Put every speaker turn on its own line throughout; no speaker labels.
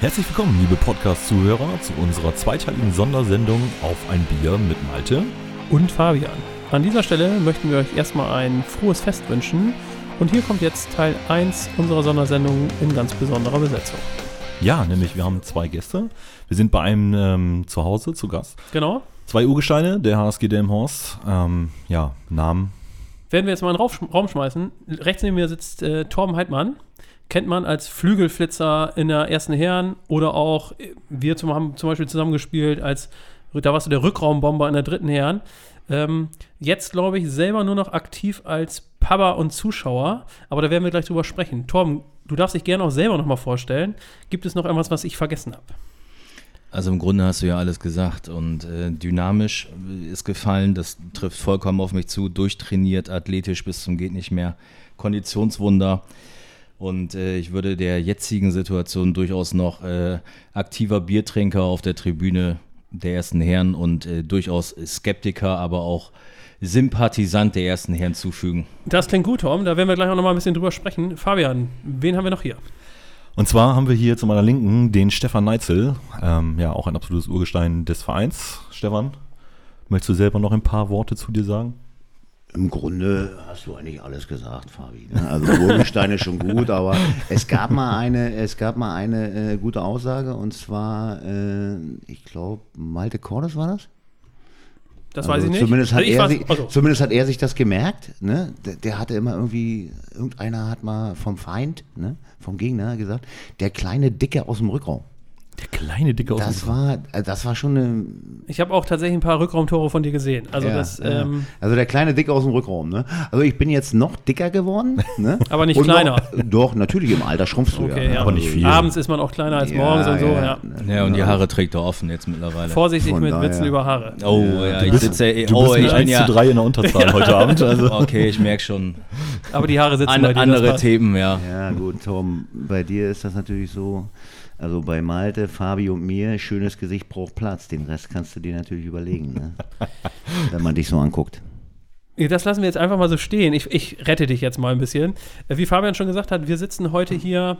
Herzlich willkommen, liebe Podcast-Zuhörer, zu unserer zweiteiligen Sondersendung auf ein Bier mit Malte.
und Fabian. An dieser Stelle möchten wir euch erstmal ein frohes Fest wünschen. Und hier kommt jetzt Teil 1 unserer Sondersendung in ganz besonderer Besetzung.
Ja, nämlich wir haben zwei Gäste. Wir sind bei einem ähm, zu Hause zu Gast.
Genau.
Zwei Urgesteine, der HSG Delmhorst. Ähm, ja, Namen.
Werden wir jetzt mal in den Raum, schmeißen. Rechts neben mir sitzt äh, Torben Heidmann. Kennt man als Flügelflitzer in der ersten Herren oder auch, wir zum, haben zum Beispiel zusammengespielt als, da warst du der Rückraumbomber in der dritten Herren. Ähm, jetzt glaube ich selber nur noch aktiv als Papa und Zuschauer, aber da werden wir gleich drüber sprechen. Torben, du darfst dich gerne auch selber nochmal vorstellen. Gibt es noch irgendwas, was ich vergessen habe?
Also im Grunde hast du ja alles gesagt und äh, dynamisch ist gefallen, das trifft vollkommen auf mich zu, durchtrainiert, athletisch bis zum geht nicht mehr, Konditionswunder und äh, ich würde der jetzigen Situation durchaus noch äh, aktiver Biertrinker auf der Tribüne der ersten Herren und äh, durchaus Skeptiker, aber auch Sympathisant der ersten Herren zufügen.
Das klingt gut, Tom. Da werden wir gleich auch nochmal ein bisschen drüber sprechen. Fabian, wen haben wir noch hier?
Und zwar haben wir hier zu meiner Linken den Stefan Neitzel, ähm, ja auch ein absolutes Urgestein des Vereins. Stefan, möchtest du selber noch ein paar Worte zu dir sagen?
Im Grunde hast du eigentlich alles gesagt, Fabi. Ne? Also Urgestein ist schon gut, aber es gab mal eine, es gab mal eine äh, gute Aussage und zwar, äh, ich glaube, Malte Cordes war das?
Das
Also
weiß ich nicht.
Zumindest hat,
Also
er sich,
also,
zumindest hat er sich das gemerkt. Ne? Der, der hatte immer irgendwie, irgendeiner hat mal vom Feind, ne? vom Gegner gesagt, der kleine Dicke aus dem Rückraum.
Der kleine Dicke aus
Das
dem
war, äh, das war schon eine.
ich habe auch tatsächlich ein paar Rückraumtore von dir gesehen. Also
ja,
das,
ja.
ähm,
also der kleine Dicke aus dem Rückraum. Ne? Also ich bin jetzt noch dicker geworden. Ne?
Aber nicht
Und
kleiner.
Noch, doch, natürlich im Alter schrumpfst du
okay,
ja.
ja.
ne?
aber nicht viel.
Abends ist man auch kleiner als morgens und so. Ja.
Ja, und die Haare trägt er offen jetzt mittlerweile.
Vorsichtig
Von
mit
daher.
Witzen über Haare.
Oh, ja, ich
bist-
sitze
Du
oh,
bist mit
ich
1
bin ja,
zu 3 in der Unterzahl heute Abend. Also.
Okay, ich merke schon.
Aber die Haare sitzen
An,
bei dir.
andere. Themen, ja.
Ja, gut, Tom, bei dir ist das natürlich so. Also bei Malte, Fabi und mir, schönes Gesicht braucht Platz. Den Rest kannst du dir natürlich überlegen, ne? wenn man dich so anguckt.
Das lassen wir jetzt einfach mal so stehen. Ich, ich rette dich jetzt mal ein bisschen. Äh, Wie Fabian schon gesagt hat, wir sitzen heute hier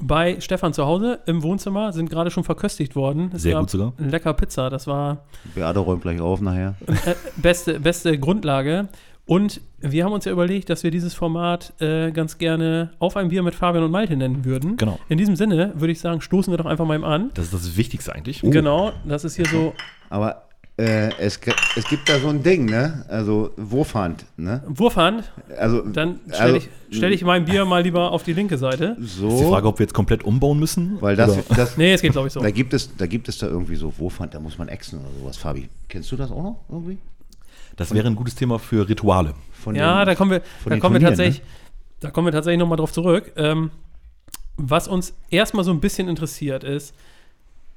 bei Stefan zu Hause im Wohnzimmer, sind gerade schon verköstigt worden. Es
Sehr
gab
gut sogar.
Lecker Pizza, das war
Beate räumt gleich auf nachher.
äh, beste, beste Grundlage. Und wir haben uns ja überlegt, dass wir dieses Format äh, ganz gerne auf ein Bier mit Fabian und Malte nennen würden.
Genau.
In diesem Sinne würde ich sagen, stoßen wir doch einfach mal eben an.
Das ist das Wichtigste eigentlich.
Genau, das ist hier so
Aber äh, es, es gibt da so ein Ding, ne? Also Wurfhand, ne?
Wurfhand.
Also,
Dann stelle
also,
ich, stell ich mein Bier mal lieber auf die linke Seite.
Ist die
so,
Frage, ob wir jetzt komplett umbauen müssen?
weil das, das
Nee, es geht, glaube ich, so.
da gibt es, da gibt es da irgendwie so Wurfhand, da muss man exen oder sowas. Fabi, kennst du das auch noch irgendwie?
Das wäre ein gutes Thema für Rituale.
Von
Ja,
den-
da kommen wir,
von
da kommen wir
Turnieren, ne?
tatsächlich, da kommen wir tatsächlich nochmal drauf zurück. Ähm, was uns erstmal so ein bisschen interessiert ist,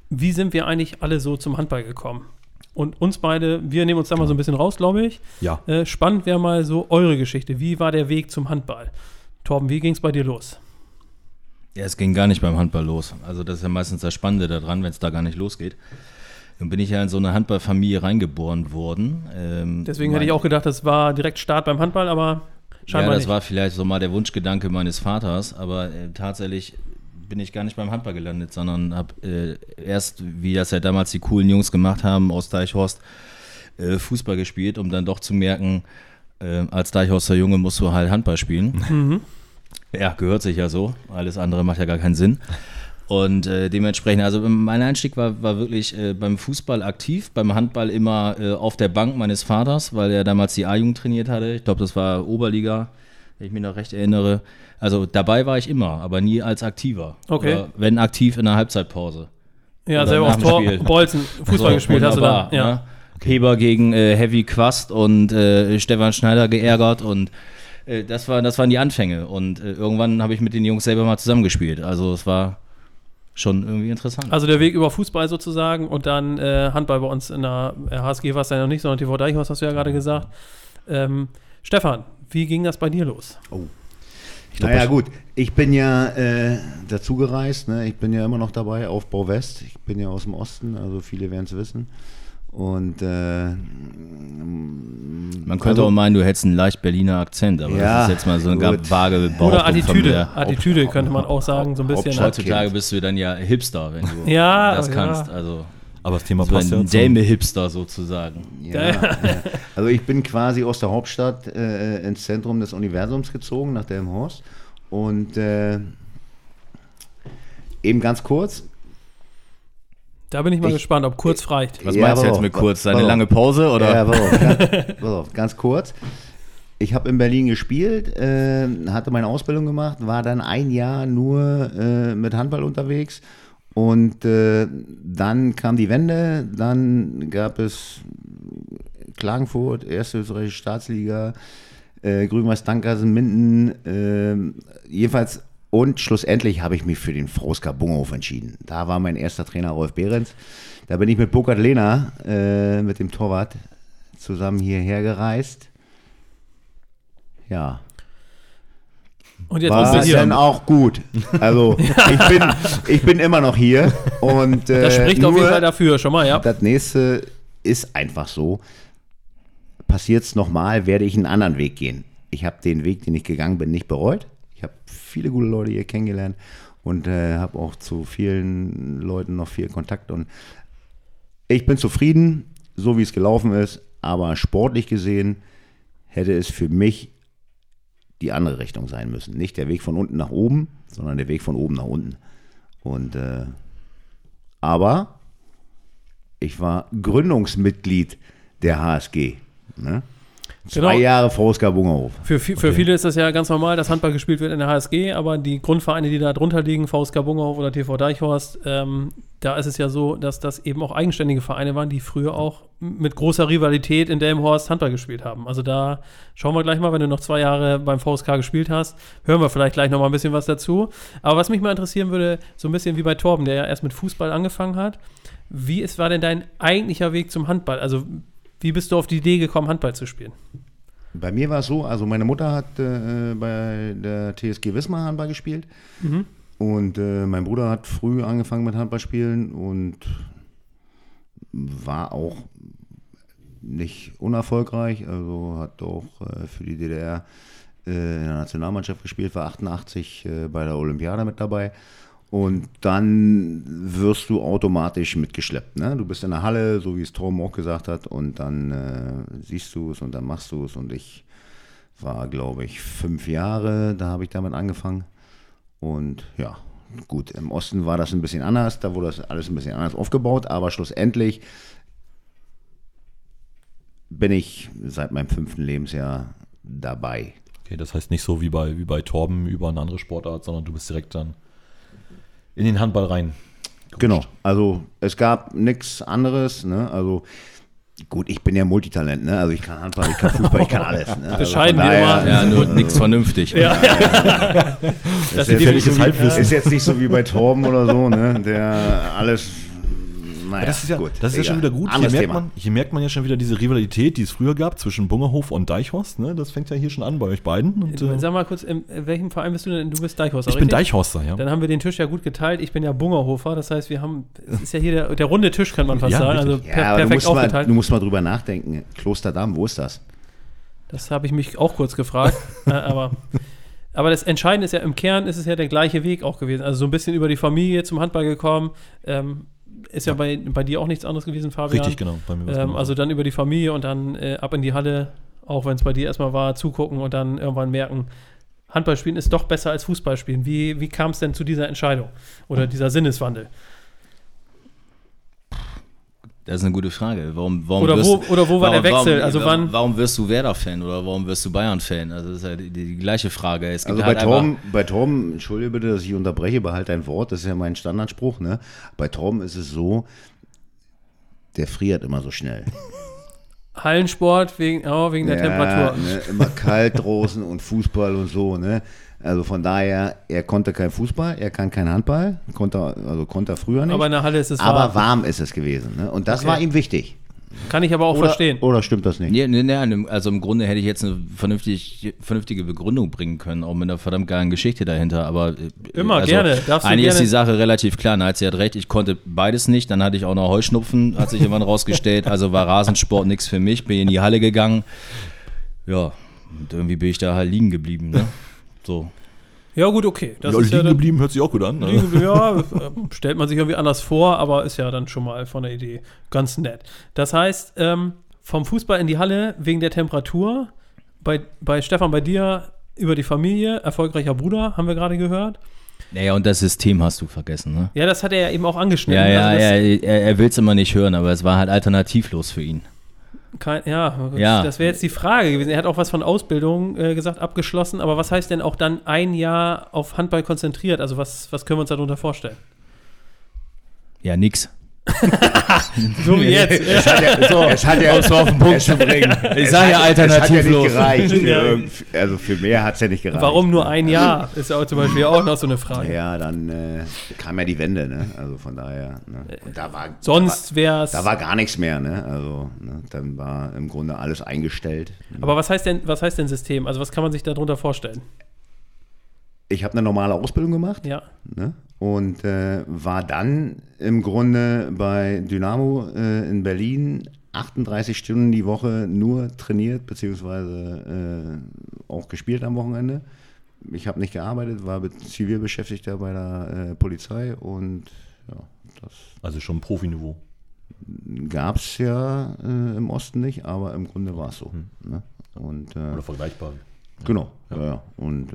wie sind wir eigentlich alle so zum Handball gekommen? Und uns beide, wir nehmen uns da mal so ein bisschen raus, glaube ich.
Ja.
Äh, spannend wäre mal so eure Geschichte. Wie war der Weg zum Handball? Torben, wie ging es bei dir los?
Ja, es ging gar nicht beim Handball los. Also das ist ja meistens das Spannende daran, wenn es da gar nicht losgeht. Dann bin ich ja in so eine Handballfamilie reingeboren worden. Ähm,
Deswegen hätte ich auch gedacht, das war direkt Start beim Handball, aber
Ja,
scheinbar
das
nicht.
war vielleicht so mal der Wunschgedanke meines Vaters, aber äh, tatsächlich bin ich gar nicht beim Handball gelandet, sondern habe äh, erst, wie das ja damals die coolen Jungs gemacht haben aus Deichhorst, äh, Fußball gespielt, um dann doch zu merken, äh, als Deichhorster Junge musst du halt Handball spielen.
Mhm.
Ja, gehört sich ja so. Alles andere macht ja gar keinen Sinn. Und äh, dementsprechend, also mein Einstieg war, war wirklich äh, beim Fußball aktiv, beim Handball immer äh, auf der Bank meines Vaters, weil er damals die A-Jugend trainiert hatte. Ich glaube, das war Oberliga, wenn ich mich noch recht erinnere. Also dabei war ich immer, aber nie als Aktiver.
Okay.
Oder wenn aktiv in der Halbzeitpause.
ja, selber
dem
Tor. Bolzen, Fußball
So,
gespielt hast du da. Ja.
ne? Heber gegen äh, Heavy Quast und äh, Stefan Schneider geärgert und äh, das, war, das waren die Anfänge. Und irgendwann habe ich mit den Jungs selber mal zusammengespielt. Also es war schon irgendwie interessant.
Also der Weg über Fußball sozusagen und dann äh, Handball bei uns in der äh, HSG war es ja noch nicht, sondern TV Deichhaus hast du ja gerade gesagt. Ähm, Stefan, wie ging das bei dir los?
glaub,
naja
ich-
gut, ich bin ja äh, dazu gereist, ne? ich bin ja immer noch dabei, Aufbau West, ich bin ja aus dem Osten, also viele werden es wissen. Und äh,
Man könnte
Also-
auch meinen, du hättest einen leicht Berliner Akzent, aber
Ja,
das ist jetzt mal so eine ganz vage Behauptung
Oder Attitüde. Attitüde könnte man auch sagen, so ein bisschen.
Hauptstadt-
Heutzutage bist du dann ja Hipster, wenn du
Ja,
das
ja.
kannst. Also
Aber das Thema
so
passt ja
ein
zum,
Dame-Hipster sozusagen.
Ja, ja. Also ich bin quasi aus der Hauptstadt äh, ins Zentrum des Universums gezogen, nach Delmenhorst. Und äh, eben ganz kurz.
Da bin ich mal
Ich-
gespannt, ob kurz reicht.
Was
Ja,
meinst du jetzt mit kurz?
auf.
lange Pause oder?
Ja, ganz, auf, ganz kurz. Ich habe in Berlin gespielt, äh, hatte meine Ausbildung gemacht, war dann ein Jahr nur äh, mit Handball unterwegs. Und äh, dann kam die Wende, dann gab es Klagenfurt, erste österreichische Staatsliga, äh, Grün-Weiß Dankersen, Minden, äh, jedenfalls und schlussendlich habe ich mich für den VSK Bungerhof entschieden. Da war mein erster Trainer Rolf Behrens. Da bin ich mit Burkhard Lehner, äh, mit dem Torwart, zusammen hierher gereist. Ja,
Und jetzt
war
du
dann auch gut. Also ich bin, ich bin immer noch hier und äh,
Das spricht auf jeden Fall dafür, schon mal, ja.
das nächste ist einfach so. Passiert es nochmal, werde ich einen anderen Weg gehen. Ich habe den Weg, den ich gegangen bin, nicht bereut. Viele gute Leute hier kennengelernt und äh, habe auch zu vielen Leuten noch viel Kontakt. Und ich bin zufrieden, so wie es gelaufen ist. Aber sportlich gesehen hätte es für mich die andere Richtung sein müssen. Nicht der Weg von unten nach oben, sondern der Weg von oben nach unten. Und äh, aber ich war Gründungsmitglied der HSG. Ne? Zwei
Genau.
Jahre VSK Bungerhof.
Für, für viele ist das ja ganz normal, dass Handball gespielt wird in der HSG, aber die Grundvereine, die da drunter liegen, VSK Bungerhof oder TV Deichhorst, ähm, da ist es ja so, dass das eben auch eigenständige Vereine waren, die früher auch mit großer Rivalität in Delmenhorst Handball gespielt haben. Also da schauen wir gleich mal, wenn du noch zwei Jahre beim VSK gespielt hast, hören wir vielleicht gleich noch mal ein bisschen was dazu. Aber was mich mal interessieren würde, so ein bisschen wie bei Torben, der ja erst mit Fußball angefangen hat, wie ist, war denn dein eigentlicher Weg zum Handball? Also wie bist du auf die Idee gekommen, Handball zu spielen?
Bei mir war es so, also meine Mutter hat äh, bei der TSG Wismar Handball gespielt und äh, mein Bruder hat früh angefangen mit Handball spielen und war auch nicht unerfolgreich, also hat auch äh, für die DDR äh, in der Nationalmannschaft gespielt, war 88 äh, bei der Olympiade mit dabei. Und dann wirst du automatisch mitgeschleppt. Ne? Du bist in der Halle, so wie es Torben auch gesagt hat, und dann äh, siehst du es und dann machst du es. Und ich war, glaube ich, fünf Jahre, da habe ich damit angefangen. Und ja, gut, im Osten war das ein bisschen anders, da wurde das alles ein bisschen anders aufgebaut, aber schlussendlich bin ich seit meinem fünften Lebensjahr dabei.
Okay, das heißt nicht so wie bei, wie bei Torben über eine andere Sportart, sondern du bist direkt dann in den Handball rein.
Genau, also es gab nichts anderes, ne? Also gut, ich bin ja Multitalent, ne? Also ich kann Handball, ich kann Fußball, ich kann alles. Ne? Also
Bescheiden wie
daher-
immer.
Ja, nur nichts vernünftig.
Ja.
Das
sind
ist, jetzt nicht
gefährliches
so wie,
Halbwissen.
ist jetzt nicht so wie bei Torben oder so, ne? Der alles. Naja,
das ist ja,
gut,
das ist ja schon wieder gut. Hier merkt,
Thema.
man, hier merkt man ja schon wieder diese Rivalität, die es früher gab zwischen Bungerhof und Deichhorst. Ne? Das fängt ja hier schon an bei euch beiden. Und, äh,
Sag mal kurz, in welchem Verein bist du denn? Du bist Deichhorster,
ich bin
richtig?
Deichhorster, ja.
Dann haben wir den Tisch ja gut geteilt. Ich bin ja Bungerhofer. Das heißt, wir haben, es ist ja hier der, der runde Tisch, kann man fast
Ja,
sagen. Also per,
Ja, aber du
perfekt
musst, mal,
aufgeteilt.
du musst mal drüber nachdenken. Klosterdamm, wo ist das?
Das habe ich mich auch kurz gefragt. äh, aber, aber das Entscheidende ist ja, im Kern ist es ja der gleiche Weg auch gewesen. Also so ein bisschen über die Familie zum Handball gekommen. Ähm, ist ja, bei, bei dir auch nichts anderes gewesen, Fabian.
Richtig, genau. Bei mir
Ähm, also dann über die Familie und dann äh, ab in die Halle, auch wenn es bei dir erstmal war, zugucken und dann irgendwann merken, Handball spielen ist doch besser als Fußball spielen. Wie, wie kam es denn zu dieser Entscheidung oder dieser Sinneswandel?
Das ist eine gute Frage. Warum, warum
Oder
wirst,
wo- oder wo war der
warum-
Wechsel?
Warum,
Also
warum,
wann-
warum wirst du Werder-Fan oder warum wirst du Bayern-Fan? Also das ist ja die, die gleiche Frage. Es gibt
Also
halt
bei
einfach-
Torben, bei Torben, entschuldige bitte, dass ich unterbreche, behalte dein Wort, das ist ja mein Standardspruch, ne? Bei Torben ist es so, der friert immer so schnell.
Hallensport wegen, oh, wegen der
Ja,
Temperatur.
Ne, immer kalt draußen und Fußball und so, ne? Also von daher, er konnte kein Fußball, er kann kein Handball, konnte, also konnte er früher nicht.
Aber in der Halle ist es
Aber
warm.
warm ist es gewesen. Ne? Und das
Okay.
war ihm wichtig.
Kann ich aber auch
Oder,
verstehen.
oder stimmt das nicht?
Nee, nee, nee, also im Grunde hätte ich jetzt eine vernünftig, vernünftige Begründung bringen können, auch mit einer verdammt geilen Geschichte dahinter. Aber äh,
Immer, gerne. Darfst du
eigentlich ist
gerne-
die Sache relativ klar. Na, sie hat recht, ich konnte beides nicht. Dann hatte ich auch noch Heuschnupfen, hat sich irgendwann rausgestellt. Also war Rasensport nichts für mich. Bin in die Halle gegangen. Ja, und irgendwie bin ich da halt liegen geblieben. Ne? So.
Ja, gut, okay. Das
ja,
ist ja
liegen
dann,
geblieben hört sich auch gut an. Ne?
liegen, ja, äh, stellt man sich irgendwie anders vor, aber ist ja dann schon mal von der Idee ganz nett. Das heißt, ähm, vom Fußball in die Halle wegen der Temperatur, bei, bei Stefan, bei dir über die Familie, erfolgreicher Bruder, haben wir gerade gehört.
Naja, und das System hast du vergessen, ne?
Ja, das hat er ja eben auch angeschnitten.
Ja, ja,
Also
er, er, er will es immer nicht hören, aber es war halt alternativlos für ihn.
Kein, ja,
Ja.
das wäre jetzt die Frage gewesen. Er hat auch was von Ausbildung äh, gesagt, abgeschlossen, aber was heißt denn auch dann ein Jahr auf Handball konzentriert? Also was, was können wir uns darunter vorstellen?
Ja, nix.
So wie jetzt.
Es hat ja, es hat ja,
auf den Punkt zu bringen. Ich sage ja
hat- Es hat ja
alternativlos.
nicht gereicht. Also für mehr hat es ja nicht gereicht.
Warum nur ein Jahr? Ist ja auch zum Beispiel auch noch so eine Frage.
Ja, dann äh, kam ja die Wende, ne? Also von daher. Ne? Und da war,
Sonst wäre es.
Da war gar nichts mehr, ne? Also ne? dann war im Grunde alles eingestellt.
Aber was heißt denn, was heißt denn System? Also was kann man sich darunter vorstellen?
Ich habe eine normale Ausbildung gemacht
Ja.
ne? Und äh, war dann im Grunde bei Dynamo äh, in Berlin 38 Stunden die Woche nur trainiert, beziehungsweise äh, auch gespielt am Wochenende. Ich habe nicht gearbeitet, war be- Zivilbeschäftigter bei der äh, Polizei und ja, das
Also schon Profiniveau.
gab es ja äh, im Osten nicht, aber im Grunde war es so. Ne? Und, äh,
Oder vergleichbar.
Genau, ja. ja. Und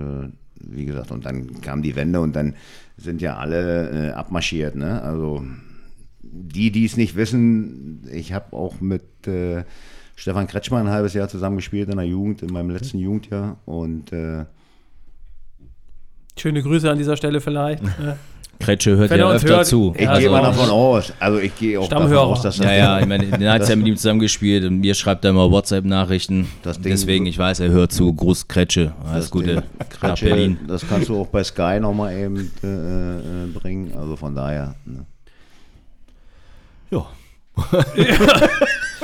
wie gesagt, und dann kam die Wende und dann sind ja alle äh, abmarschiert. Ne? Also die, die es nicht wissen, ich habe auch mit äh, Stefan Kretschmann ein halbes Jahr zusammengespielt in der Jugend, in meinem letzten Jugendjahr. Und äh,
Schöne Grüße an dieser Stelle vielleicht.
Kretsche hört
Wenn er
ja öfter
hört,
zu.
ich
Ja,
gehe
also
mal davon aus, also ich gehe auch davon
Stammhörer.
aus, dass das
Ja, ja, ich meine, den hat es ja mit ihm zusammengespielt und mir schreibt er immer WhatsApp-Nachrichten. Deswegen, ich weiß, er hört zu. Gruß Kretsche. Alles
das
Gute
Kretsche,
Berlin.
Das kannst du auch bei Sky nochmal eben äh, äh, bringen. Also von daher. Ne?
Ja.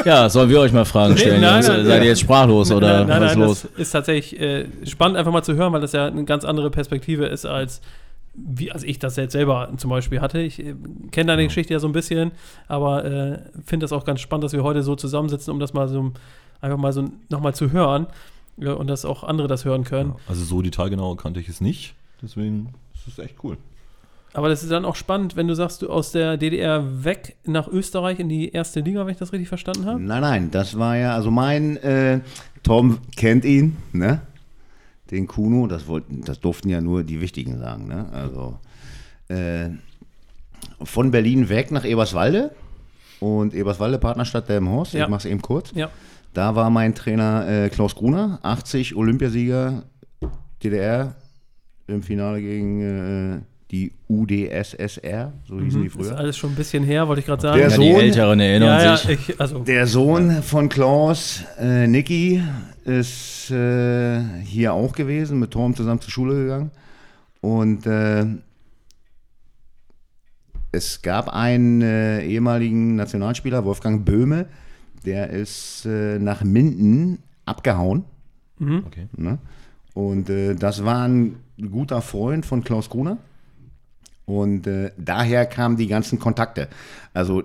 Ja, sollen wir euch mal Fragen stellen?
nein,
Jungs?
nein,
Seid ihr jetzt sprachlos oder
nein,
was ist
nein,
los?
das ist tatsächlich äh, spannend einfach mal zu hören, weil das ja eine ganz andere Perspektive ist als wie als ich das jetzt selber zum Beispiel hatte. Ich äh, kenne deine Geschichte ja so ein bisschen, aber äh, finde das auch ganz spannend, dass wir heute so zusammensitzen, um das mal so einfach mal so nochmal zu hören ja, und dass auch andere das hören können.
Also so detailgenau kannte ich es nicht. Deswegen ist es echt cool.
Aber das ist dann auch spannend, wenn du sagst, du aus der DDR weg nach Österreich in die erste Liga, wenn ich das richtig verstanden habe.
Nein, nein, das war ja, also mein, äh, Tom kennt ihn, ne? Den Kuno, das wollten, das durften ja nur die Wichtigen sagen, ne? Also äh, von Berlin weg nach Eberswalde und Eberswalde, Partnerstadt Delmenhorst,
Ja.
ich mach's eben kurz.
Ja.
Da war mein Trainer äh, Klaus Gruner, 80 Olympiasieger DDR im Finale gegen äh, die UdSSR, so hießen die
Das ist
früher.
alles schon ein bisschen her, wollte ich gerade sagen.
Der
Ja,
Sohn-
die Älteren erinnern
ja, ja,
sich.
ich, also
Der Sohn von Klaus, äh, Niki, ist äh, hier auch gewesen, mit Torm zusammen zur Schule gegangen. Und äh, es gab einen äh, ehemaligen Nationalspieler, Wolfgang Böhme, der ist äh, nach Minden abgehauen.
Okay.
Ne? Und äh, das war ein guter Freund von Klaus Gruner. Und äh, daher kamen die ganzen Kontakte. Also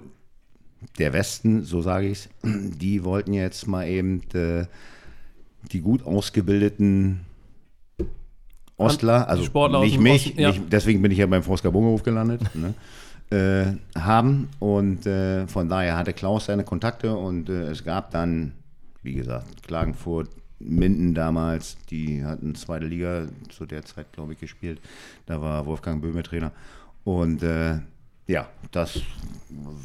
der Westen, so sage ich es, die wollten jetzt mal eben äh, die gut ausgebildeten Ostler, also
Sportler
nicht mich,
Osten, ja.
nicht, deswegen bin ich ja beim Vosger Bungerhof gelandet, ne? äh, haben. Und äh, von daher hatte Klaus seine Kontakte und äh, es gab dann, wie gesagt, Klagenfurt, Minden damals, die hatten zweite Liga zu der Zeit, glaube ich, gespielt. Da war Wolfgang Böhme Trainer. Und äh, ja, das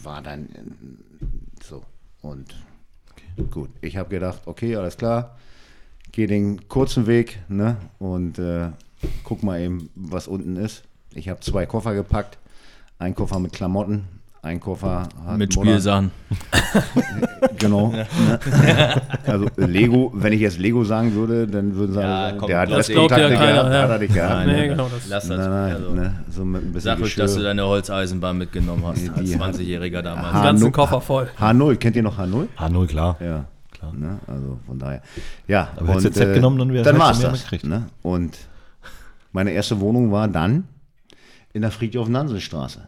war dann äh, so. Und gut, ich habe gedacht, okay, alles klar, geh den kurzen Weg ne? und äh, guck mal eben, was unten ist. Ich habe zwei Koffer gepackt. Ein Koffer mit Klamotten, einen Koffer hat.
Mit Spielsachen.
Genau. Ne? Also Lego, wenn ich jetzt Lego sagen würde, dann würden sie
Ja,
sagen,
komm,
der hat
glaubt ja keiner,
gehabt,
ja.
hat er nicht gehabt.
Nein,
ne?
Nee, genau das.
Lass das.
Nein,
also,
ne? so mit ein bisschen
Sag ruhig,
Geschirr.
dass du deine Holzeisenbahn mitgenommen hast, als
Die-
20-Jähriger damals.
Ha-
Ganzen Koffer voll.
H0, kennt ihr noch H0?
H0, klar.
Ja.
Klar.
Ne? Also von daher. Ja.
Aber hättest du Z genommen, dann wär's
dann
halt schon mehr
das.
gekriegt.
Ne? Und meine erste Wohnung war dann in der Friedhof-Nansen-Straße.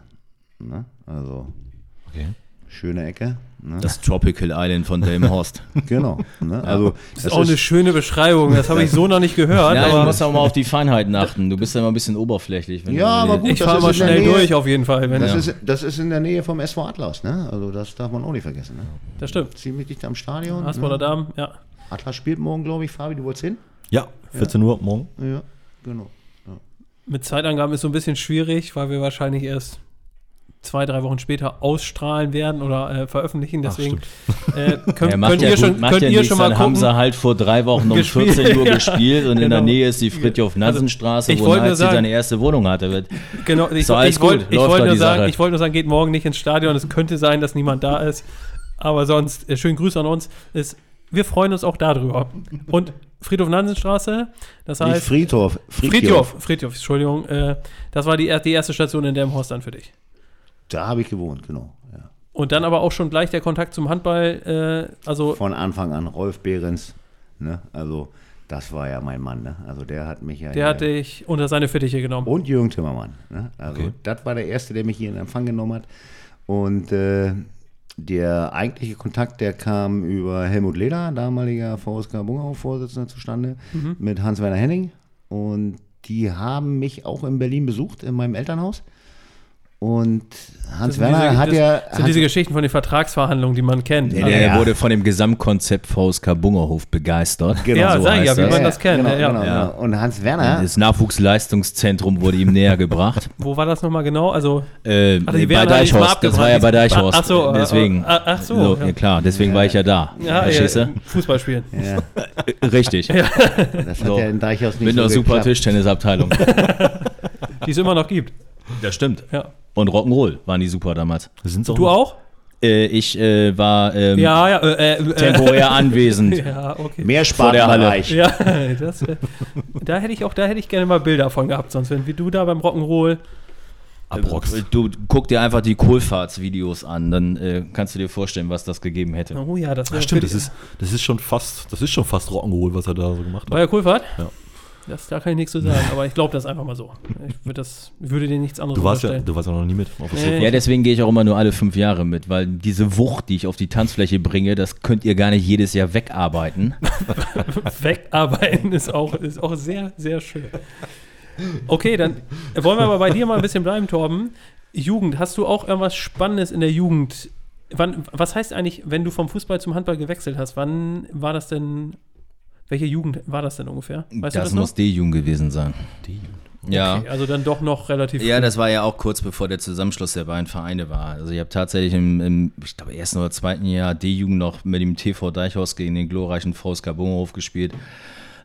Ne? Also
Okay.
schöne Ecke. Ne?
Das Tropical Island von Delmenhorst.
genau. Ne? Also
Das ist auch eine schöne Beschreibung. Das habe ich so noch nicht gehört.
Ja, du
aber
musst auch mal auf die Feinheiten achten. Du bist ja immer ein bisschen oberflächlich. Wenn
Ja,
du
aber gut.
ich
das
fahre
ist
mal
in der
schnell
Nähe-
durch auf jeden Fall. Wenn
Das,
Ja.
ist, das ist in der Nähe vom SV Atlas, ne? Also das darf man auch nicht vergessen. Ne?
das stimmt.
Ziemlich dicht am Stadion.
Hasbader
Ne?
Damm, ja.
Atlas spielt morgen, glaube ich. Fabi, du wolltest hin?
Ja, 14 Uhr morgen.
Ja, genau.
Mit Zeitangaben ist so ein bisschen schwierig, weil wir wahrscheinlich erst zwei, drei Wochen später ausstrahlen werden oder äh, veröffentlichen. Deswegen äh, könnt,
macht
könnt
ja,
ihr
gut,
schon,
macht
könnt
ja
ihr
nichts,
schon mal
dann haben
gucken.
sie halt vor drei Wochen um
Gespielt,
14 Uhr
ja.
gespielt und in der
Genau.
Nähe ist die Fritjof-Nansen-Straße,
ich
wo Nazi seine erste Wohnung hatte. Wird-
Genau, ich,
So, alles
ich wollte
gut,
ich
läuft
wollte
doch
nur, sagen,
Sache.
ich wollte nur sagen, geht morgen nicht ins Stadion. Es könnte sein, dass niemand da ist. Aber sonst, äh, schönen Grüße an uns. Ist, wir freuen uns auch darüber. Und Friedhof Nansenstraße, das
Nicht
heißt.
Friedhof.
Friedhof, Friedhof, Entschuldigung. Äh, das war die, die erste Station in Delmenhorst dann für dich.
Da habe ich gewohnt, genau. Ja.
Und dann aber auch schon gleich der Kontakt zum Handball. Äh, also,
Von Anfang an Rolf Behrens. Ne? Also das war ja mein Mann. Ne? Also der hat mich ja.
der
hier-
hat dich unter seine Fittiche genommen.
Und Jürgen Timmermann. Ne? Also
Okay.
das war der Erste, der mich hier in Empfang genommen hat. Und äh, der eigentliche Kontakt, der kam über Helmut Leder, damaliger VSK Bungerhof-Vorsitzender, zustande,
Mhm.
mit Hans-Werner Henning. Und die haben mich auch in Berlin besucht, in meinem Elternhaus. Und
Das
Hans
sind
Werner
diese-
hat
das
ja.
sind
Hans-
diese Geschichten von den Vertragsverhandlungen, die man kennt.
Der,
Also-
der
Ja.
wurde von dem Gesamtkonzept VSK Bungerhof begeistert.
Genau,
ja,
so
sag ich ja, wie
das.
man das kennt.
Genau,
ja,
genau,
Ja.
genau. Und Hans Werner.
Das Nachwuchsleistungszentrum wurde ihm näher gebracht.
Wo war das nochmal genau? Also,
Äh,
die
bei
mal
Deichhorst, das war ja bei. Deichhorst.
Ach so, äh,
deswegen.
äh, ach so,
ja.
ja.
klar, deswegen war ich ja da.
ja,
Verstehst
ja,
du?
Fußball spielen.
Ja,
Richtig.
das hat
So.
ja in Deichhaus nicht
Mit
so
einer super. Tischtennisabteilung.
Die es immer noch gibt.
Das stimmt.
Ja.
Und Rock'n'Roll waren die super damals.
Das sind's
Du auch?
Äh, ich äh, war ähm,
Ja, ja. Äh, äh,
temporär anwesend.
Ja, okay.
Mehr
Vor der Halle.
Ja, das, äh, da hätte ich auch, da hätte ich gerne mal Bilder von gehabt, sonst wenn wie du da beim Rock'n'Roll.
Abrockst.
Du guck dir einfach die Kohlfahrtsvideos an, dann äh, kannst du dir vorstellen, was das gegeben hätte.
Oh ja, das
Ach, stimmt, das ist, das ist schon fast, das ist schon fast Rock'n'Roll, was er da so gemacht
War
hat.
ja Kohlfahrt?
Ja.
Das, da kann ich nichts zu sagen, aber ich glaube das einfach mal so. Ich würde das, würde dir nichts anderes
Du warst ja,
unterstellen.
du warst ja noch nie mit.
Nee.
Ja, deswegen gehe ich auch immer nur alle fünf Jahre mit, weil diese Wucht, die ich auf die Tanzfläche bringe, das könnt ihr gar nicht jedes Jahr wegarbeiten.
Wegarbeiten ist auch, ist auch sehr, sehr schön. Okay, dann wollen wir aber bei dir mal ein bisschen bleiben, Torben. Jugend, hast du auch irgendwas Spannendes in der Jugend? Wann, was heißt eigentlich, wenn du vom Fußball zum Handball gewechselt hast? Wann war das denn? Welche Jugend war das denn ungefähr? Weißt du
das
das
muss D-Jugend gewesen sein. Ja.
Okay, also dann doch noch relativ.
Ja,
früh.
das war ja auch kurz bevor der Zusammenschluss der beiden Vereine war. Also ich habe tatsächlich im, im ich glaube, ersten oder zweiten Jahr D-Jugend noch mit dem TV Deichhaus gegen den glorreichen VSK Bungerhof gespielt.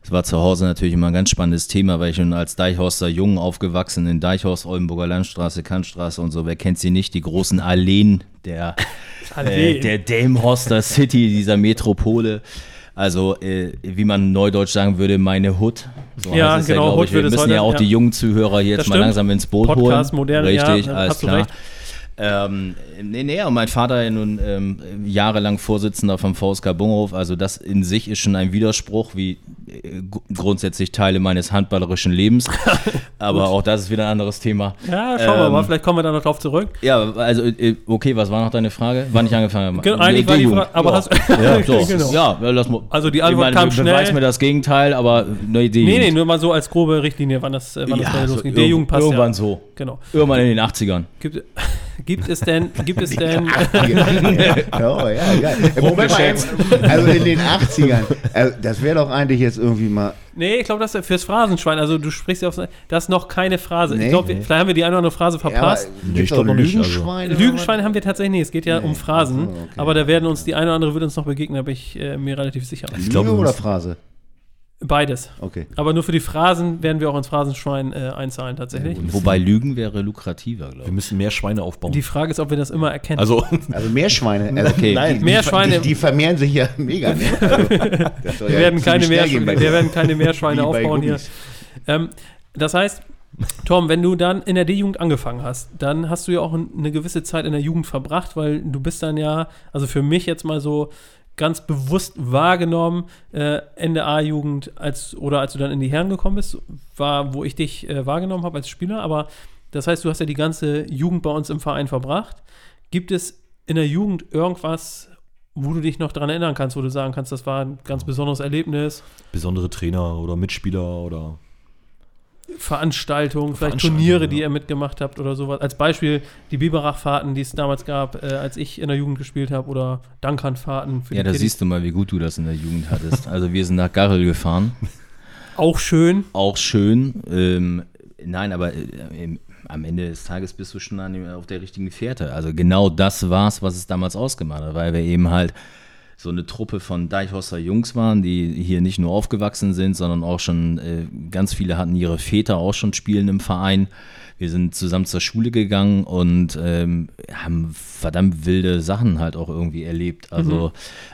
Das war zu Hause natürlich immer ein ganz spannendes Thema, weil ich schon als Deichhorster Jung aufgewachsen in Deichhaus, Oldenburger Landstraße, Kantstraße und so. Wer kennt sie nicht? Die großen Alleen der, äh,
Alleen.
der Delmhorster City, dieser Metropole. Also, äh, wie man neudeutsch sagen würde, meine Hood. So
Ja, genau,
glaub
Hood
ich. Wir müssen ja auch
ja.
die jungen Zuhörer hier
Das
jetzt mal langsam ins Boot
Podcast,
holen.
moderne, ja,
Richtig,
ja,
alles klar.
recht.
Ähm, nee, nee, und mein Vater ja nun ähm, jahrelang Vorsitzender vom VSK Bungerhof, also das in sich ist schon ein Widerspruch, wie grundsätzlich Teile meines handballerischen Lebens. Aber auch das ist wieder ein anderes Thema.
Ja, schauen wir
Ähm,
mal, vielleicht kommen wir da noch drauf zurück.
Ja, also, äh, okay, was war noch deine Frage? Wann ich angefangen habe?
Genau, eigentlich war die
D-Jugend.
Frage, aber
ja.
hast
ja, so.
genau.
ja, ja, lass mal.
Also die Antwort
ich meine,
kam
be- beweis
schnell.
mir das Gegenteil, aber ne, D-Jugend.
Nee, nee, nur mal so als grobe Richtlinie, wann das, äh, wann das bei dir
so
losging.
irg-
Der Jugend passt
Irgendwann
ja.
so.
Genau.
Irgendwann in den 80ern.
Gibt, gibt es denn, gibt es denn,
ja, ja, ja. Moment mal, also in den 80ern. Also das wäre doch eigentlich jetzt irgendwie mal.
nee, ich glaube, das ist fürs Phrasenschwein, also du sprichst ja auf, das ist noch keine Phrase.
Nee.
ich glaube, vielleicht haben wir die eine oder andere Phrase verpasst.
Nee, ich glaub noch nicht, also.
Lügenschwein.
Lügenschwein haben wir tatsächlich nicht, es geht ja um Phrasen,
okay.
aber da werden uns, die eine oder andere wird uns noch begegnen, da bin ich äh, mir relativ sicher.
Ich glaube,
Lüge oder Phrase?
Beides.
Okay.
Aber nur für die Phrasen werden wir auch ins Phrasenschwein äh, einzahlen tatsächlich.
Wobei Lügen wäre lukrativer, glaube
Wir
ich.
müssen mehr Schweine aufbauen.
Die Frage ist, ob wir das immer erkennen.
also,
Also Meerschweine. Also,
Okay.
nein, die,
Meerschweine-
Die, die vermehren sich ja mega. Ne? Also,
wir,
ja
werden keine
bei
wir werden keine Meerschweine aufbauen hier. Ähm, das heißt, Tom, wenn du dann in der D-Jugend angefangen hast, dann hast du ja auch ein- eine gewisse Zeit in der Jugend verbracht, weil du bist dann ja, also für mich jetzt mal so ganz bewusst wahrgenommen, äh, Ende A-Jugend, als, oder als du dann in die Herren gekommen bist, war, wo ich dich äh, wahrgenommen habe als Spieler, aber das heißt, du hast ja die ganze Jugend bei uns im Verein verbracht. Gibt es in der Jugend irgendwas, wo du dich noch daran erinnern kannst, wo du sagen kannst, das war ein ganz besonderes Erlebnis?
besondere Trainer oder Mitspieler oder.
Veranstaltungen, vielleicht Turniere, die
ja.
ihr mitgemacht habt oder sowas. Als Beispiel die Biberach-Fahrten, die es damals gab, äh, als ich in der Jugend gespielt habe, oder Dankern-Fahrten.
Ja,
die
da siehst du mal, wie gut du das in der Jugend hattest. Also wir sind nach Garrel gefahren.
Auch schön.
Auch schön. Ähm, nein, aber äh, am Ende des Tages bist du schon an, dem- auf der richtigen Fährte. Also genau das war's, was es damals ausgemacht hat, weil wir eben halt so eine Truppe von Deichhorster Jungs waren, die hier nicht nur aufgewachsen sind, sondern auch schon, äh, ganz viele hatten ihre Väter auch schon spielen im Verein. Wir sind zusammen zur Schule gegangen und ähm, haben verdammt wilde Sachen halt auch irgendwie erlebt. Also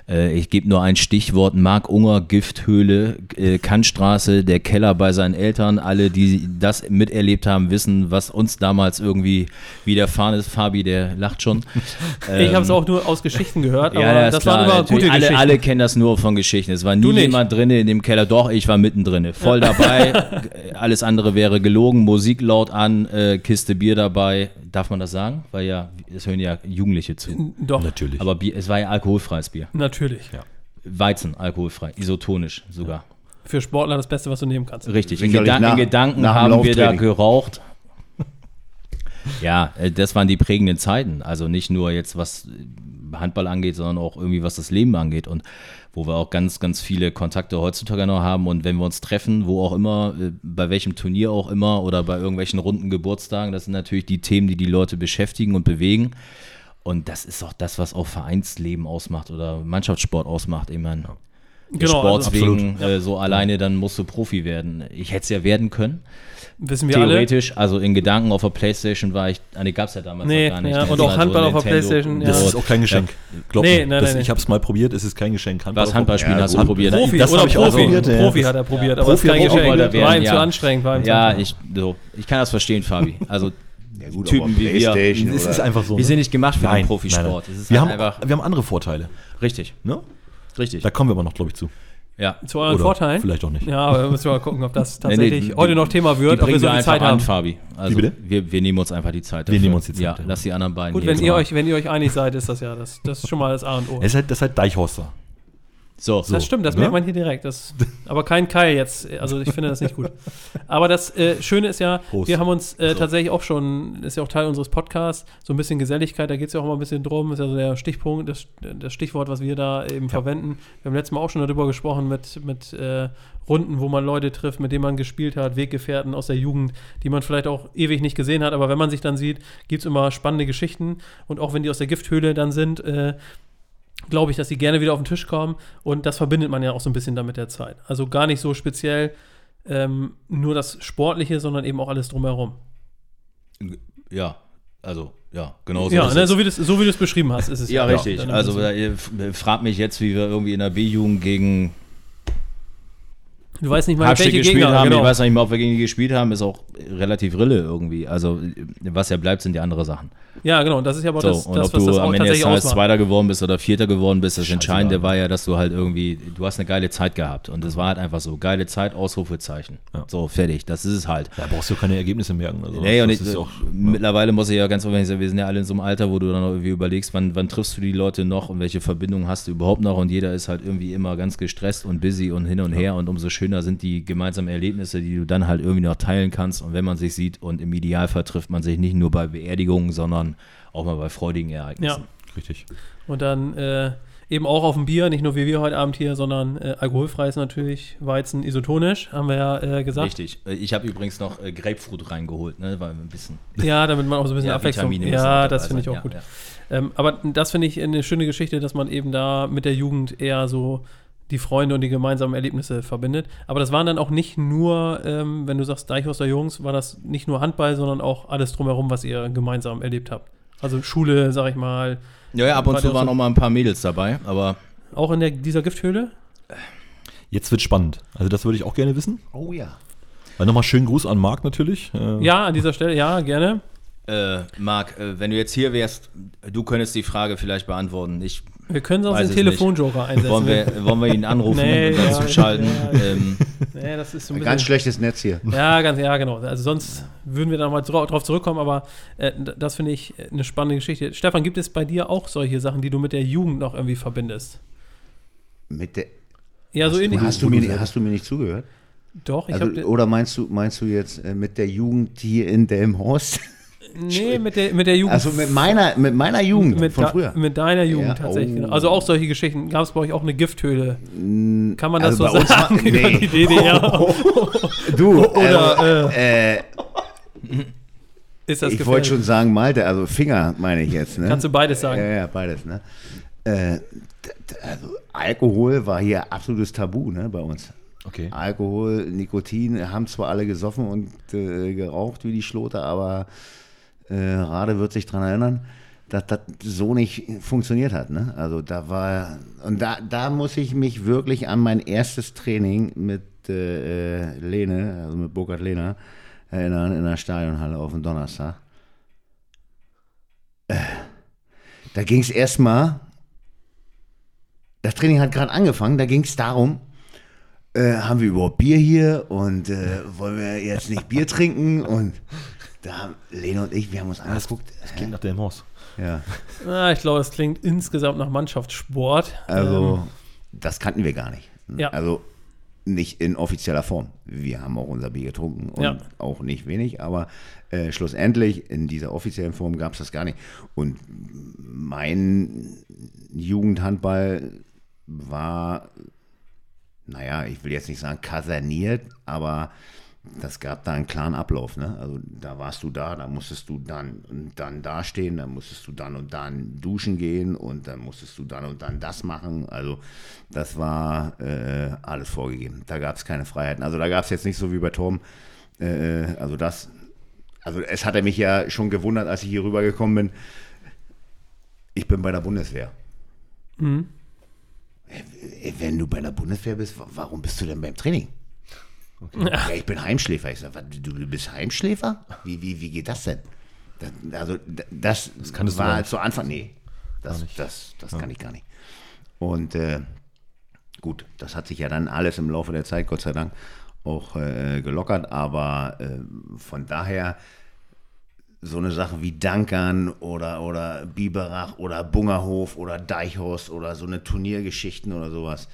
äh, ich gebe nur ein Stichwort, Mark Unger, Gifthöhle, äh, Kantstraße, der Keller bei seinen Eltern. Alle, die das miterlebt haben, wissen, was uns damals irgendwie widerfahren ist. Fabi, der lacht schon.
ich habe es auch nur aus Geschichten gehört, aber
Ähm, Ja,
das waren immer. Gute
alle,
Geschichten.
alle kennen das nur von Geschichten. Es war nie jemand drin in dem Keller. Doch, ich war mittendrin. Voll dabei. Alles andere wäre gelogen. Musik laut an, äh, Kiste Bier dabei. Darf man das sagen? Weil ja, es hören ja Jugendliche zu.
Doch,
Natürlich.
Aber Bier, es war ja alkoholfreies Bier.
natürlich.
Weizen, alkoholfrei, isotonisch sogar.
Für Sportler das Beste, was du nehmen kannst.
Richtig. In, Gedan
nach-
in Gedanken
nach
haben wir da geraucht. Ja, äh, das waren die prägenden Zeiten. Also nicht nur jetzt, was Handball angeht, sondern auch irgendwie, was das Leben angeht. Und wo wir auch ganz, ganz viele Kontakte heutzutage noch haben. Und wenn wir uns treffen, wo auch immer, äh, bei welchem Turnier auch immer oder bei irgendwelchen runden Geburtstagen, das sind natürlich die Themen, die die Leute beschäftigen und bewegen. Und das ist auch das, was auch Vereinsleben ausmacht oder Mannschaftssport ausmacht. Ich meine, des
Genau,
Sports
also,
wegen äh, so alleine, dann musst du Profi werden. Ich hätte es ja werden können.
wissen wir alle.
Theoretisch, also in Gedanken auf der Playstation war ich, ah, nee, gab es ja damals
Nee,
noch gar nicht.
ja,
Das
und auch Handball auf der
Nintendo.
Playstation, ja.
das ist auch kein Geschenk. Glaub
Nee,
mir.
nein,
das,
nein,
Ich
nein.
habe es mal probiert, es ist kein Geschenk.
Was Handballspielen
Ja,
hast du probiert?
Profi
Das
oder
hab ich auch
Profi.
probiert, ja.
Profi hat er probiert, aber
Profi
das ist kein
auch
Geschenk. War ihm zu anstrengend. War ihm zu
Ja,
anstrengend.
ich, so, ich kann das verstehen, Fabi. Also
Ja, gut,
Typen wie wir.
Es ist einfach so.
wir sind nicht gemacht für
Nein,
den Profisport.
nein,
Es
wir,
halt
haben, wir haben andere Vorteile.
richtig,
Ne?
Richtig.
Da kommen wir aber noch, glaube ich, zu.
Ja.
Zu euren
Oder
Vorteilen?
vielleicht auch nicht.
Ja, aber wir müssen mal gucken, ob das
Nee, nee,
tatsächlich
die-
heute noch Thema wird,
Die
ob wir
bringen
so viel
einfach
Zeit
an,
haben.
Fabi. Also
Wie bitte?
Wir, wir nehmen uns einfach die Zeit.
Wir nehmen uns die Zeit,
Ja, lass die anderen beiden
Gut,
hier
wenn ihr, euch, wenn ihr euch einig seid, ist das ja das, das ist schon mal das A und O.
Es ist halt, das ist halt Deichhorster.
So,
Das stimmt, das
ne?
merkt man hier direkt. Das, aber kein Keil jetzt. Also ich finde das nicht gut. Aber das äh, Schöne ist ja,
Prost.
wir haben uns äh, tatsächlich auch schon, ist ja auch Teil unseres Podcasts, so ein bisschen Geselligkeit, da geht es ja auch mal ein bisschen drum, ist ja so der Stichpunkt, das, das Stichwort, was wir da eben verwenden. Wir haben letztes Mal auch schon darüber gesprochen mit, mit äh, Runden, wo man Leute trifft, mit denen man gespielt hat, Weggefährten aus der Jugend, die man vielleicht auch ewig nicht gesehen hat, aber wenn man sich dann sieht, gibt es immer spannende Geschichten und auch wenn die aus der Gifthöhle dann sind, äh, glaube ich, dass die gerne wieder auf den Tisch kommen. Und das verbindet man ja auch so ein bisschen damit der Zeit. Also gar nicht so speziell ähm, nur das Sportliche, sondern eben auch alles drumherum.
ja, also, ja, genau so.
ja, ne, so wie du es so wie du es beschrieben hast, ist es
Ja, richtig.
Dann im
Also,
Prinzip.
ihr f- fragt mich jetzt, wie wir irgendwie in der B-Jugend gegen
du weißt nicht mal, welche
gespielt
Gegner.
haben.
Genau.
Ich weiß nicht mal, ob wir gegen die gespielt haben, ist auch relativ Rille irgendwie. Also, was ja bleibt, sind die andere Sachen.
Ja, genau. Das ist ja aber
So,
das,
und
das
ob
was
du
das
am Ende des
tatsächlich
Tages. Zweiter geworden bist oder Vierter geworden bist, das
Scheißegal.
Entscheidende war ja, dass du halt irgendwie, du hast eine geile Zeit gehabt. Und es war halt einfach so, geile Zeit, Ausrufezeichen.
Ja.
So, fertig. Das ist es halt.
Da brauchst du keine Ergebnisse merken. Also,
Nee, und
das
ich,
auch,
mittlerweile muss ich ja ganz offen sagen, wir sind ja alle in so einem Alter, wo du dann irgendwie überlegst, wann, wann triffst du die Leute noch und welche Verbindungen hast du überhaupt noch und jeder ist halt irgendwie immer ganz gestresst und busy und hin und her und umso schöner sind die gemeinsamen Erlebnisse, die du dann halt irgendwie noch teilen kannst und wenn man sich sieht und im Idealfall trifft man sich nicht nur bei Beerdigungen, sondern auch mal bei freudigen Ereignissen.
Ja.
richtig.
Und dann äh, eben auch auf dem Bier, nicht nur wie wir heute Abend hier, sondern äh, alkoholfrei ist natürlich Weizen isotonisch, haben wir ja äh, gesagt.
Richtig. Äh, Ich habe übrigens noch äh, Grapefruit reingeholt, ne? War ein bisschen.
Ja, damit man auch so ein bisschen
Ja,
Abwechslung.
Vitamine
Ja, das finde ich auch
ja,
gut.
ja.
Ähm, aber das finde ich eine schöne Geschichte, dass man eben da mit der Jugend eher so die Freunde und die gemeinsamen Erlebnisse verbindet. Aber das waren dann auch nicht nur, ähm, wenn du sagst Deichhorster Jungs, war das nicht nur Handball, sondern auch alles drumherum, was ihr gemeinsam erlebt habt. Also Schule, sag ich mal,
Ja, ja, ab und zu waren auch mal ein paar Mädels dabei, aber
auch in der, dieser Gifthöhle.
Jetzt wird spannend. Also das würde ich auch gerne wissen.
Oh ja.
Weil nochmal schönen Gruß an Marc natürlich. Äh,
Ja, an dieser Stelle, ja, gerne.
äh, Marc, äh, wenn du jetzt hier wärst, du könntest die Frage vielleicht beantworten. Ich
Wir können sonst
Weiß
den Telefonjoker einsetzen.
wollen wir, wollen wir ihn anrufen
Nee,
und dann
ja,
zuschalten.
ja,
Ähm,
nee, das ist so ein
ganz schlechtes Netz hier.
Ja, ganz, ja, genau. Also sonst würden wir da mal dra drauf zurückkommen, aber äh, das finde ich eine spannende Geschichte. Stefan, gibt es bei dir auch solche Sachen, die du mit der Jugend noch irgendwie verbindest?
Mit der,
Ja, so ähnlich.
hast, du mir, hast du mir nicht zugehört?
Doch, ich
Also,
habe
oder meinst du, meinst du jetzt äh, mit der Jugend hier in Delmhorst?
Nee mit der mit der Jugend.
Also mit meiner, mit meiner Jugend
mit,
von
da-
früher.
mit deiner Jugend
Ja,
tatsächlich.
oh.
genau. Also auch solche Geschichten. Gab es bei euch auch eine Gifthöhle? Kann man das
also
so
bei uns
sagen
war- nee.
die DDR?
Du,
Oder,
also, äh,
Ist das
ich wollte schon sagen Malte, also Finger meine ich jetzt. Ne?
Kannst du beides sagen?
Ja, ja, beides. Ne? Äh, also Alkohol war hier absolutes Tabu ne, bei uns.
Okay.
Alkohol, Nikotin haben zwar alle gesoffen und äh, geraucht wie die Schlote, aber äh, Rade wird sich daran erinnern, dass das so nicht funktioniert hat. Ne? Also da war, und da, da muss ich mich wirklich an mein erstes Training mit äh, äh, Lene, also mit Burkhard Lehner, erinnern in der Stadionhalle auf dem Donnerstag. Äh, da ging es erstmal, das Training hat gerade angefangen, da ging es darum, äh, haben wir überhaupt Bier hier und äh, wollen wir jetzt nicht Bier trinken? Und da haben Lene und ich, wir haben uns angeguckt.
Das klingt nach dem Haus.
Ja,
Ah, ich glaube, es klingt insgesamt nach Mannschaftssport.
also das kannten wir gar nicht.
Ja.
Also nicht in offizieller Form. Wir haben auch unser Bier getrunken und
Ja.
auch nicht wenig, aber äh, schlussendlich in dieser offiziellen Form gab es das gar nicht. Und mein Jugendhandball war, naja, ich will jetzt nicht sagen kaserniert, aber das gab da einen klaren Ablauf. Ne? Also da warst du da, da musstest du dann und dann dastehen, dann musstest du dann und dann duschen gehen und dann musstest du dann und dann das machen. Also das war äh, alles vorgegeben. Da gab es keine Freiheiten. Also da gab es jetzt nicht so wie bei Tom. Äh, also das, also es hatte mich ja schon gewundert, als ich hier rübergekommen bin. Ich bin bei der Bundeswehr. Äh, Wenn du bei der Bundeswehr bist, wa- warum bist du denn beim Training? Ja, ich bin Heimschläfer. Ich sage, du bist Heimschläfer? Wie, wie, wie geht das denn? Das, also, das,
gar
war zu Anfang, nee, das, das, das kann ich gar nicht. Und äh, gut, das hat sich ja dann alles im Laufe der Zeit, Gott sei Dank, auch äh, gelockert. Aber äh, von daher so eine Sache wie Dankern oder, oder Biberach oder Bungerhof oder Deichhorst oder so eine Turniergeschichten oder sowas.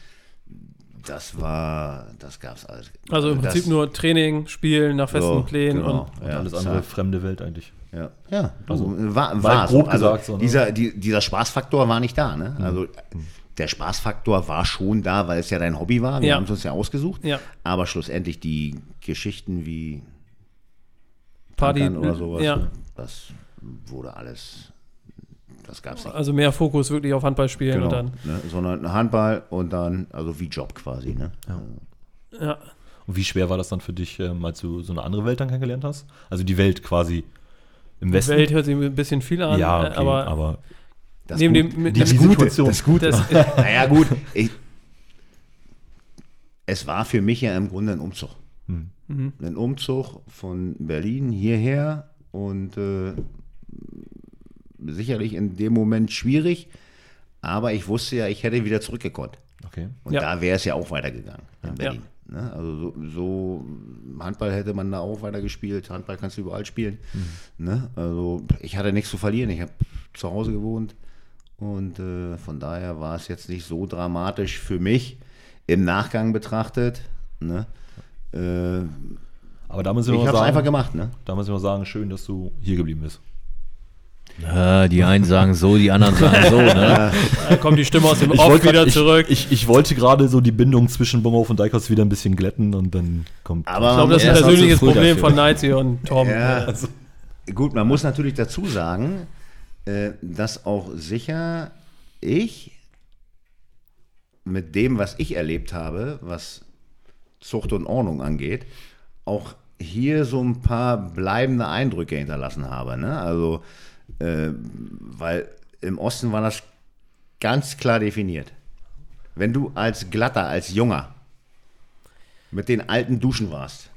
Das war, das gab's alles.
Also im
das,
Prinzip nur Training, Spielen nach festen
so,
Plänen
genau,
und
Und
ja,
alles andere
zack.
fremde Welt eigentlich.
Ja, ja du,
Also,
war,
war
war
grob
so. Also
gesagt so, ne?
dieser, die, dieser Spaßfaktor war nicht da. Ne?
Mhm.
Also der Spaßfaktor war schon da, weil es ja dein Hobby war. Wir
Ja.
haben es uns ja ausgesucht.
Ja.
Aber schlussendlich die Geschichten wie
Party
Tankern oder sowas,
Ja.
das wurde alles, das gab es nicht.
Also mehr Fokus wirklich auf Handball spielen
Genau,
und dann.
ne? Sondern Handball und dann, also wie Job quasi. Ne?
Ja.
Und wie schwer war das dann für dich, ähm, als du so eine andere Welt dann kennengelernt hast? Also die Welt quasi im Westen.
Welt hört sich ein bisschen viel an,
ja,
äh,
okay,
aber,
aber,
Das
neben
Gut-
dem mit
die- die
Gute,
Situation.
Das Gute.
das,
naja, gut. Ich, es war für mich ja im Grunde ein Umzug.
Mhm.
Ein Umzug von Berlin hierher und äh, sicherlich in dem Moment schwierig, aber ich wusste ja, ich hätte wieder zurückgekonnt.
okay.
Und
Ja.
da wäre es ja auch weitergegangen in. Berlin. Ne? Also so, so Handball hätte man da auch weiter gespielt. Handball kannst du überall spielen. Ne? Also ich hatte nichts zu verlieren. Ich habe zu Hause gewohnt und äh, von daher war es jetzt nicht so dramatisch für mich im Nachgang betrachtet. Ne? Äh,
Aber da müssen wir
ich
mal
habe es einfach
sagen,
gemacht. Ne?
da müssen wir sagen, schön, dass du hier geblieben bist.
Ja, die einen sagen so, die anderen sagen so. Ne?
da kommt die Stimme aus dem
Ich
Off
wollte
wieder
grad- ich,
zurück.
Ich, ich wollte gerade so die Bindung zwischen Bumhoff und Deichhaus wieder ein bisschen glätten und dann kommt.
Aber
ich glaube, das ist ein persönliches Problem
dafür.
von Nightsy und Tom.
Ja.
Also,
Gut, man muss natürlich dazu sagen, äh, dass auch sicher ich mit dem, was ich erlebt habe, was Zucht und Ordnung angeht, auch hier so ein paar bleibende Eindrücke hinterlassen habe. Ne? Also, äh, weil im Osten war das ganz klar definiert. Wenn du als Glatter, als Junger mit den alten Duschen warst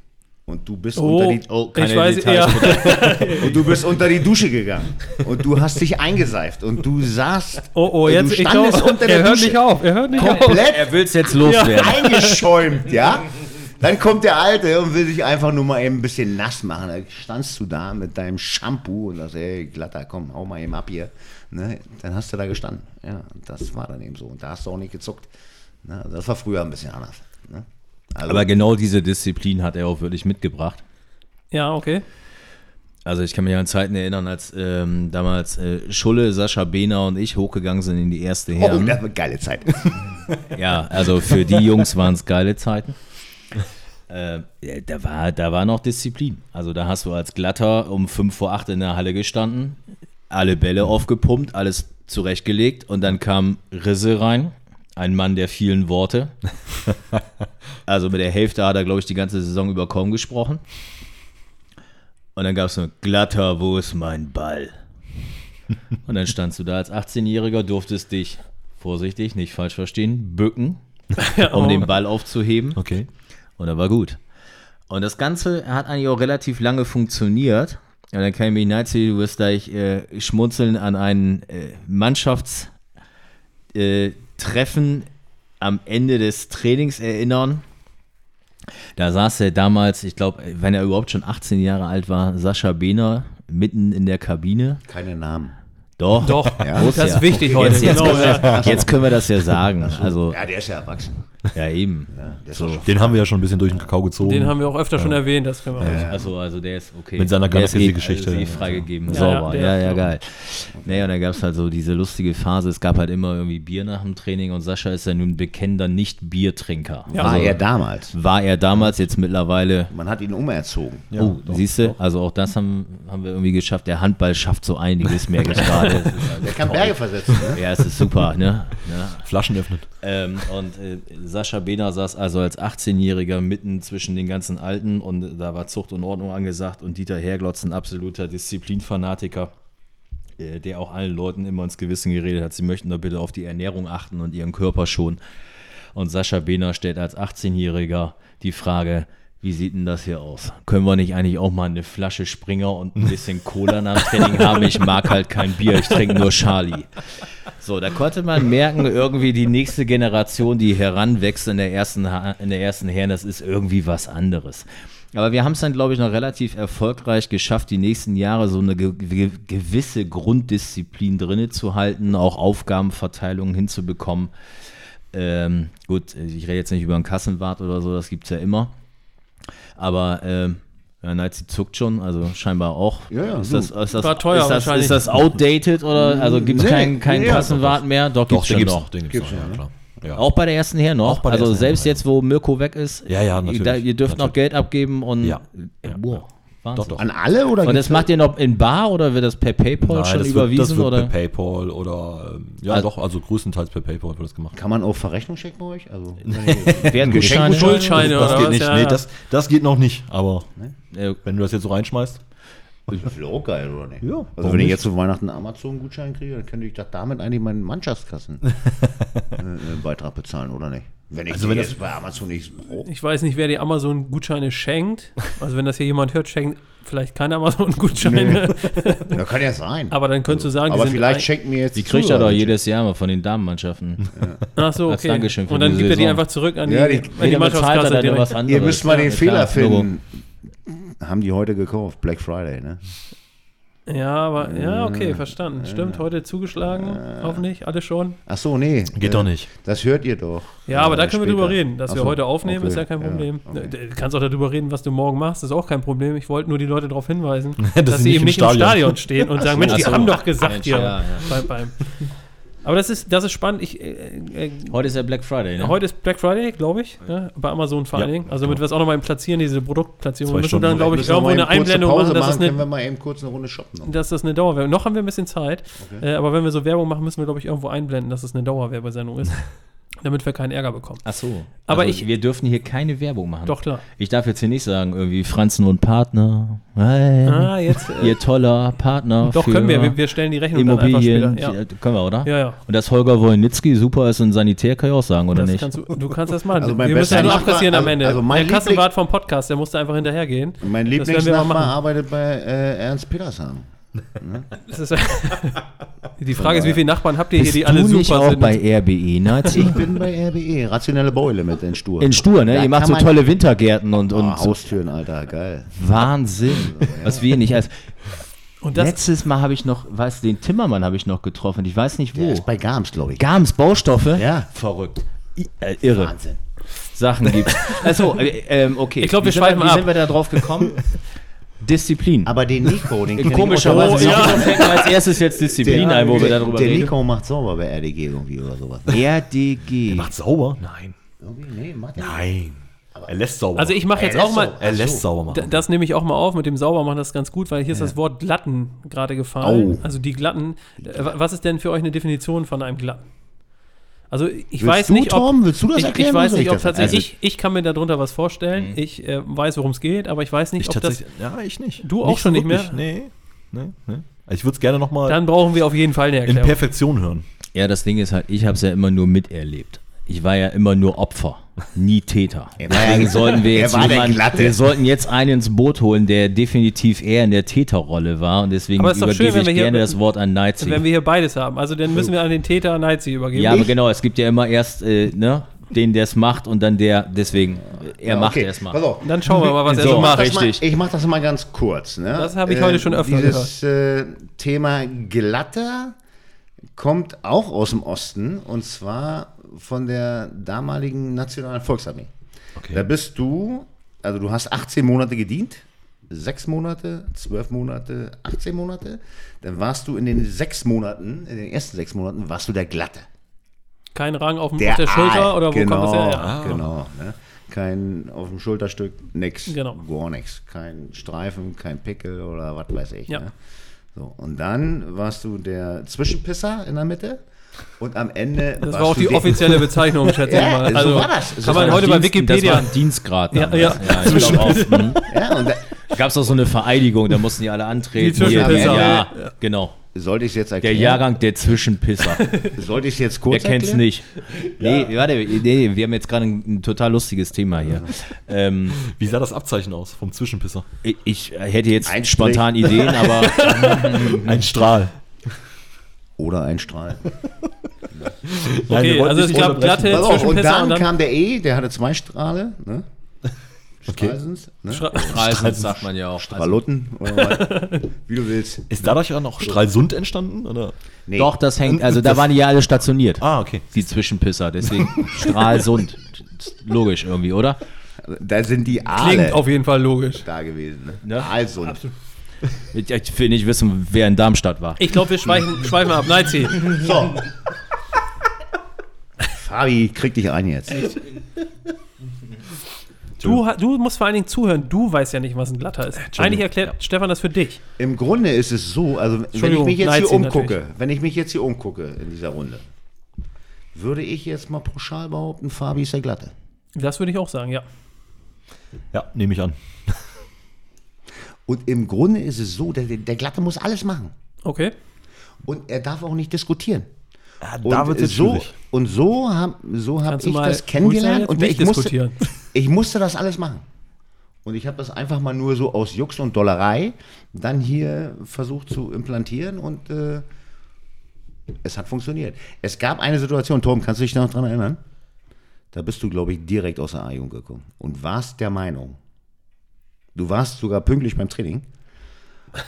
und du bist
Oh,
unter die
Oh, keine
ich weiß,
Details,
ja.
und du bist unter die Dusche gegangen und du hast dich eingeseift und du saßt
Oh, oh,
du
jetzt, ich
standest
glaube,
unter
er
der
hört
Dusche
nicht auf, er hört nicht auf.
komplett
Er will es jetzt loswerden.
eingeschäumt, ja? Dann kommt der Alte und will sich einfach nur mal eben ein bisschen nass machen. Da standst du da mit deinem Shampoo und sagst, ey, glatter, komm, hau mal eben ab hier. Ne? Dann hast du da gestanden. Ja, das war dann eben so. Und da hast du auch nicht gezuckt. Ne? Das war früher ein bisschen anders. Ne? Also,
Aber genau diese Disziplin hat er auch wirklich mitgebracht.
Ja, okay.
Also ich kann mich an Zeiten erinnern, als ähm, damals äh, Schulle, Sascha Behner und ich hochgegangen sind in die erste
oh,
Herren.
das war eine geile Zeit.
Ja, also für die Jungs waren es geile Zeiten. Äh, da, war, da war noch Disziplin. Also da hast du als Glatter um 5 vor 8 in der Halle gestanden, alle Bälle aufgepumpt, alles zurechtgelegt und dann kam Risse rein, ein Mann der vielen Worte. Also mit der Hälfte hat er, glaube ich, die ganze Saison über kaum gesprochen. Und dann gab es so, Glatter, wo ist mein Ball? Und dann standst du da als 18-Jähriger, durftest dich, vorsichtig, nicht falsch verstehen, bücken, um den Ball aufzuheben.
Okay.
Und er war gut. Und das Ganze hat eigentlich auch relativ lange funktioniert. Und dann kann ich mich Nazi, du wirst gleich äh, schmunzeln an ein äh, Mannschaftstreffen äh, am Ende des Trainings erinnern. Da saß er damals, ich glaube, wenn er überhaupt schon 18 Jahre alt war, Sascha Behner mitten in der Kabine.
Keine Namen.
Doch,
Doch,
muss
das
ja.
ist wichtig heute.
Jetzt, jetzt,
genau,
können
ja.
wir, jetzt können wir das ja sagen. Also,
Ja, der ist ja erwachsen.
Ja, eben.
Ja, schon
Den haben wir ja schon ein bisschen durch den Kakao gezogen.
Den haben wir auch öfter schon erwähnt, das können wir auch.
Also, also der ist okay.
Mit seiner
der ist eh,
Geschichte.
also eh freigegeben.
Ja,
Sauber.
ja,
Ja, ja, geil. Naja, und dann gab es halt so diese lustige Phase. Es gab halt immer irgendwie Bier nach dem Training und Sascha ist ja nun bekennender Nicht-Biertrinker.
Ja.
War
also,
er damals.
war er damals jetzt mittlerweile.
Man hat ihn umerzogen.
oh, siehst du, also auch das haben, haben wir irgendwie geschafft. Der Handball schafft so einiges, merke ich gerade.
Der kann. Berge versetzen. Ne?
Ja, es ist super, ne? Ja.
Flaschen öffnet.
Ähm, und äh, Sascha Behner saß also als 18-Jähriger mitten zwischen den ganzen Alten und da war Zucht und Ordnung angesagt und Dieter Herglotz, ein absoluter Disziplinfanatiker, äh, der auch allen Leuten immer ins Gewissen geredet hat, sie möchten doch bitte auf die Ernährung achten und ihren Körper schonen. Und Sascha Behner stellt als 18-Jähriger die Frage, wie sieht denn das hier aus? Können wir nicht eigentlich auch mal eine Flasche Springer und ein bisschen Cola nach dem Training haben? Ich mag halt kein Bier, ich trinke nur Charlie. So, da konnte man merken, irgendwie die nächste Generation, die heranwächst in der ersten, in der ersten Herren, das ist irgendwie was anderes. Aber wir haben es dann, glaube ich, noch relativ erfolgreich geschafft, die nächsten Jahre so eine ge gewisse Grunddisziplin drinne zu halten, auch Aufgabenverteilungen hinzubekommen. Ähm, gut, ich rede jetzt nicht über einen Kassenwart oder so, das gibt es ja immer. Aber ähm, ja, Nazi zuckt schon, also scheinbar auch.
Ja, ja,
ist, das, ist, das,
War teuer
ist, das,
wahrscheinlich.
ist das outdated oder also gibt es
Nee,
keinen keinen
nee, ja,
Kassenwart mehr? Doch,
Doch, den
ja
gibt's
noch.
noch. Den gibt's
Gibt's
noch,
ja,
klar. Ja.
Auch bei der ersten her noch. Also selbst
Herren,
jetzt, wo Mirko weg ist,
Ja, ja,
ihr,
natürlich.
da, ihr dürft noch
Natürlich.
Geld abgeben und
Ja.
äh,
Ja.
wow, Wahnsinn.
Doch, doch.
An alle oder
Und das macht ihr noch in Bar oder wird das per PayPal
Nein,
schon
das
überwiesen?
wird, das wird
oder?
per PayPal oder ähm, ja
Also-
doch, also größtenteils per PayPal wird das gemacht.
Kann man auch Verrechnung checken bei euch? Also,
Werden?
Schuldscheine
das
oder
geht
was?
nicht.
Ja,
nee, das, das geht noch nicht, aber
Äh,
wenn du das jetzt so reinschmeißt,
das wäre auch geil, oder nicht?
Ja,
Also wenn ich jetzt zu Weihnachten einen Amazon-Gutschein kriege, dann könnte ich doch damit eigentlich meinen Mannschaftskassen-Beitrag bezahlen, oder nicht? Wenn ich
Also wenn das-
jetzt bei Amazon nicht brauche.
Ich weiß nicht, wer die Amazon-Gutscheine schenkt. Also wenn das hier jemand hört, schenkt vielleicht keine Amazon-Gutscheine.
Ja, kann ja sein.
Aber dann könntest du sagen,
Aber
die sind
vielleicht schenkt mir jetzt
die kriegt er doch jedes Jahr mal von den Damenmannschaften.
Ach so,
als
okay.
Dankeschön für
Und dann gibt er die einfach zurück an die,
Ja, die-
an die Mannschaftskasse
dann nur
direkt.
was anderes.
Ihr müsst mal den
Ja,
Fehler
klar, Logo.
finden. Haben die heute gekauft, Black Friday, ne?
Ja, aber ja, okay, verstanden. Stimmt, heute zugeschlagen, hoffentlich, alle schon.
Ach so, nee.
geht doch nicht.
Das hört ihr doch.
Ja, aber da
Äh,
können wir
später.
drüber reden. Dass
Ach
wir
so,
heute aufnehmen,
okay,
ist ja kein Problem.
okay.
Du kannst auch darüber reden, was du morgen machst, ist auch kein Problem. Ich wollte nur die Leute darauf hinweisen,
Dass
dass
sie
sie
nicht
eben
im
nicht im
Stadion-
stehen und sagen, Mensch, die
so.
haben doch gesagt
Mensch,
hier.
ja, ja.
Beim, beim. Aber das ist, das ist spannend. Ich, äh, äh,
Heute ist ja Black Friday, ne?
Heute ist Black Friday, glaube ich, ne? bei Amazon vor allen
Ja,
Dingen. Also damit wir es auch nochmal platzieren, diese Produktplatzierung.
Zwei
Wir müssen
Stunden.
dann, glaube ich, irgendwo eine Einblendung
Pause
machen, dass es
können
eine,
wir mal eben kurz eine Runde shoppen. noch.
dass das eine Dauerwerbung Noch haben wir ein bisschen Zeit. Äh, aber wenn wir so Werbung machen, müssen wir, glaube ich, irgendwo einblenden, dass es eine Dauerwerbesendung ist. damit wir keinen Ärger bekommen.
Ach so.
Aber
also
ich-
wir dürfen hier keine Werbung machen.
Doch, klar.
Ich darf jetzt hier nicht sagen, irgendwie Franzen und Partner. Hey,
Ah, jetzt. Äh,
ihr toller Partner.
doch,
für
können wir. wir. Wir stellen die Rechnung dann einfach
Immobilien.
später. Ja.
Ja. Können wir, oder?
Ja, ja.
Und dass Holger Wolnitzki super ist und Sanitär, kann ich auch sagen, oder
Das
nicht?
kannst du, du kannst das machen.
Also mein
wir müssen ja
bester
nur abkassieren am
also-
Ende.
also mein
der Kassenwart vom Podcast, der musste einfach hinterhergehen.
Mein Lieblingsnachbar arbeitet bei äh, Ernst Petershagen.
Ist, die Frage ist, wie viele Nachbarn habt ihr hier,
Bist
die alle
du nicht
super
auch
sind?
bei RBE, Nazi?
Ich bin bei RBE, rationelle Beule mit in Stur.
In Stur, ne?
Da
Ihr macht so tolle Wintergärten und, und
oh, Haustüren, Alter, geil.
Wahnsinn. Was wir nicht als. Letztes Mal habe ich noch, weiß den Timmermann habe ich noch getroffen. Ich weiß nicht
Der
wo.
ist bei Gams, glaube ich.
Gams Baustoffe?
Ja.
Verrückt. I- Äh, irre.
Wahnsinn.
Sachen gibt. Also, äh, ähm, okay.
Ich glaub, wir
Wie sind
schweifen
Wie
ab.
sind wir da drauf gekommen? Disziplin.
Aber den Nico, den
Komischerweise
auch.
sind
ja.
wir fällt mir als erstes jetzt Disziplin ein, wo wir darüber
Der
reden.
Nico macht sauber bei RDG irgendwie oder sowas.
RDG.
Macht sauber? Nein.
Irgendwie? Nee, macht er nicht.
Nein. Er lässt sauber.
also ich mache jetzt auch mal,
er lässt sauber machen.
Das nehme ich auch mal auf mit dem Saubermachen, das ist ganz gut, weil hier ist das Wort Glatten gerade gefallen.
Oh.
Also die Glatten. Äh, wa- Was ist denn für euch eine Definition von einem Glatten? Also ich
Willst
weiß
du,
nicht, ob,
Tom, willst du das
ich,
erklären
ich
oder
weiß nicht,
ich
ob
das
tatsächlich,
erklären?
ich, ich kann mir darunter was vorstellen. Ich äh, weiß, worum es geht, aber ich weiß nicht,
ich
ob das.
ja, ich nicht.
Du auch schon nicht mehr?
Nee. nee, nee. Also Ich würde es gerne nochmal
Dann brauchen wir auf jeden Fall eine
in
Erklärung.
Perfektion hören.
Ja, das Ding ist halt, ich habe es ja immer nur miterlebt. Ich war ja immer nur Opfer, nie Täter.
Er ja-
Deswegen sollten wir jetzt
der
jemanden, wir sollten jetzt einen ins Boot holen, der definitiv eher in der Täterrolle war und deswegen
schön,
übergebe
wenn
ich gerne das Wort an Nazi.
Wenn wir hier beides haben. Also dann müssen wir an den Täter Nazi übergeben.
Ja, aber genau, es gibt ja immer erst äh, ne, den, der es macht und dann der, deswegen, äh, er macht
Okay,
erst mal.
Pass auf.
Dann schauen wir mal, was er
So,
so macht.
Mal,
richtig.
ich mache das mal ganz kurz. Ne?
Das habe ich heute schon öfter
Dieses äh, Thema Glatter kommt auch aus dem Osten und zwar von der damaligen Nationalen Volksarmee.
Okay.
Da bist du, also du hast 18 Monate gedient, sechs Monate, zwölf Monate, 18 Monate. Dann warst du in den sechs Monaten, in den ersten sechs Monaten, warst du der Glatte.
Kein Rang auf, dem, auf der Schulter oder wo
genau,
kommt das her? Ja.
Genau. Ne? Kein auf dem Schulterstück, nix.
Genau.
Gar nix. Kein Streifen, kein Pickel oder was weiß ich.
Ja.
Ne? So, und dann warst du der Zwischenpisser in der Mitte. Und am Ende.
Das
warst
war auch die
der-
offizielle Bezeichnung, schätze ich
Ja,
mal.
so
Also,
war das. So
kann
war
man
das.
heute bei
Dienst- Das
Wikipedia.
war ein Dienstgrad.
Ja,
damals.
ja.
ich glaub auch. Mhm.
Ja, und da,
Gab es auch so eine Vereidigung, da mussten die alle antreten.
Die Zwischenpisser.
ja, genau.
sollte ich es jetzt
Der
erklären?
Jahrgang der Zwischenpisser.
Sollte ich es jetzt
Wer
kurz
kennt's
erklären?
nicht? Nee, warte, nee, wir haben jetzt gerade ein, ein total lustiges Thema hier. Ähm,
Wie sah das Abzeichen aus vom Zwischenpisser?
ich, ich hätte jetzt
Ein
spontan Ideen, aber
Ein Strahl.
Oder ein Strahl.
Okay, also es gab glatte
auf, und dann,
und dann
kam der E, der hatte zwei Strahle. Ne?
Okay.
Strahlsens, ne?
Schra-
Streisand sagt man ja auch.
Stralutten oder was, wie du willst.
Ist dadurch auch noch Stralsund entstanden? Oder?
Nee.
doch, das hängt, also da waren die ja alle stationiert.
Ah, okay.
Die Zwischenpisser, deswegen Stralsund. Logisch irgendwie, oder?
Da sind die Aale
klingt auf jeden Fall logisch.
da gewesen. Ne?
Ne?
Aalsund.
Ich, ich will nicht wissen, wer in Darmstadt war.
Ich glaube, wir schweifen, schweifen ab. Nazi.
So. Fabi, krieg dich ein jetzt.
Du, du musst vor allen Dingen zuhören. Du weißt ja nicht, was ein Glatter ist. Eigentlich erklärt Stefan das für dich.
Im Grunde ist es so, also wenn ich mich jetzt hier
Nazi
umgucke,
natürlich.
wenn ich mich jetzt hier umgucke in dieser Runde, würde ich jetzt mal pauschal behaupten, Fabi ist der Glatte.
Das würde ich auch sagen, ja.
Ja, nehme ich an.
Und im Grunde ist es so, der, der Glatte muss alles machen.
Okay.
Und er darf auch nicht diskutieren.
Ja, da
Und
wird es
so,
schwierig.
und so habe so hab ich
mal
das kennengelernt und ich musste,
diskutieren.
ich musste das alles machen. Und ich habe das einfach mal nur so aus Jux und Dollerei dann hier versucht zu implantieren und äh, es hat funktioniert. Es gab eine Situation, Tom, kannst du dich noch daran erinnern? Da bist du, glaube ich, direkt aus der A-Jugend gekommen und warst der Meinung, du warst sogar pünktlich beim Training.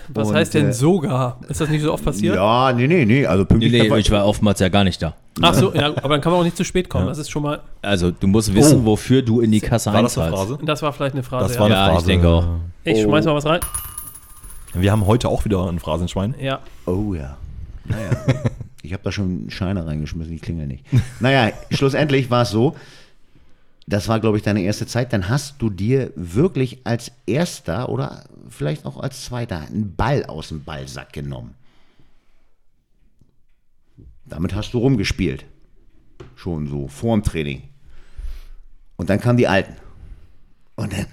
Was
Und,
heißt denn
äh,
sogar? Ist das nicht so oft passiert?
Ja, nee, nee, nee, also
Nee,
pünktlich.
nee, ich war oftmals ja gar nicht da.
Ach so, ja, aber dann kann man auch nicht zu spät kommen. Das ist schon mal,
Also du musst wissen,
Oh.
wofür du in die Kasse
War das eine
einzahlst.
Phrase?
das war vielleicht eine Phrase.
Das war
ja.
eine
Ja,
Phrase.
ich denke auch.
Ich schmeiß mal was rein.
Wir haben heute auch wieder ein Phrasenschwein.
Ja.
Oh ja. Naja. ich habe da schon Scheine reingeschmissen, die klingeln nicht. Naja, schlussendlich war es so, das war, glaube ich, deine erste Zeit, dann hast du dir wirklich als erster oder vielleicht auch als zweiter einen Ball aus dem Ballsack genommen. Damit hast du rumgespielt. Schon so, vorm Training. Und dann kamen die Alten.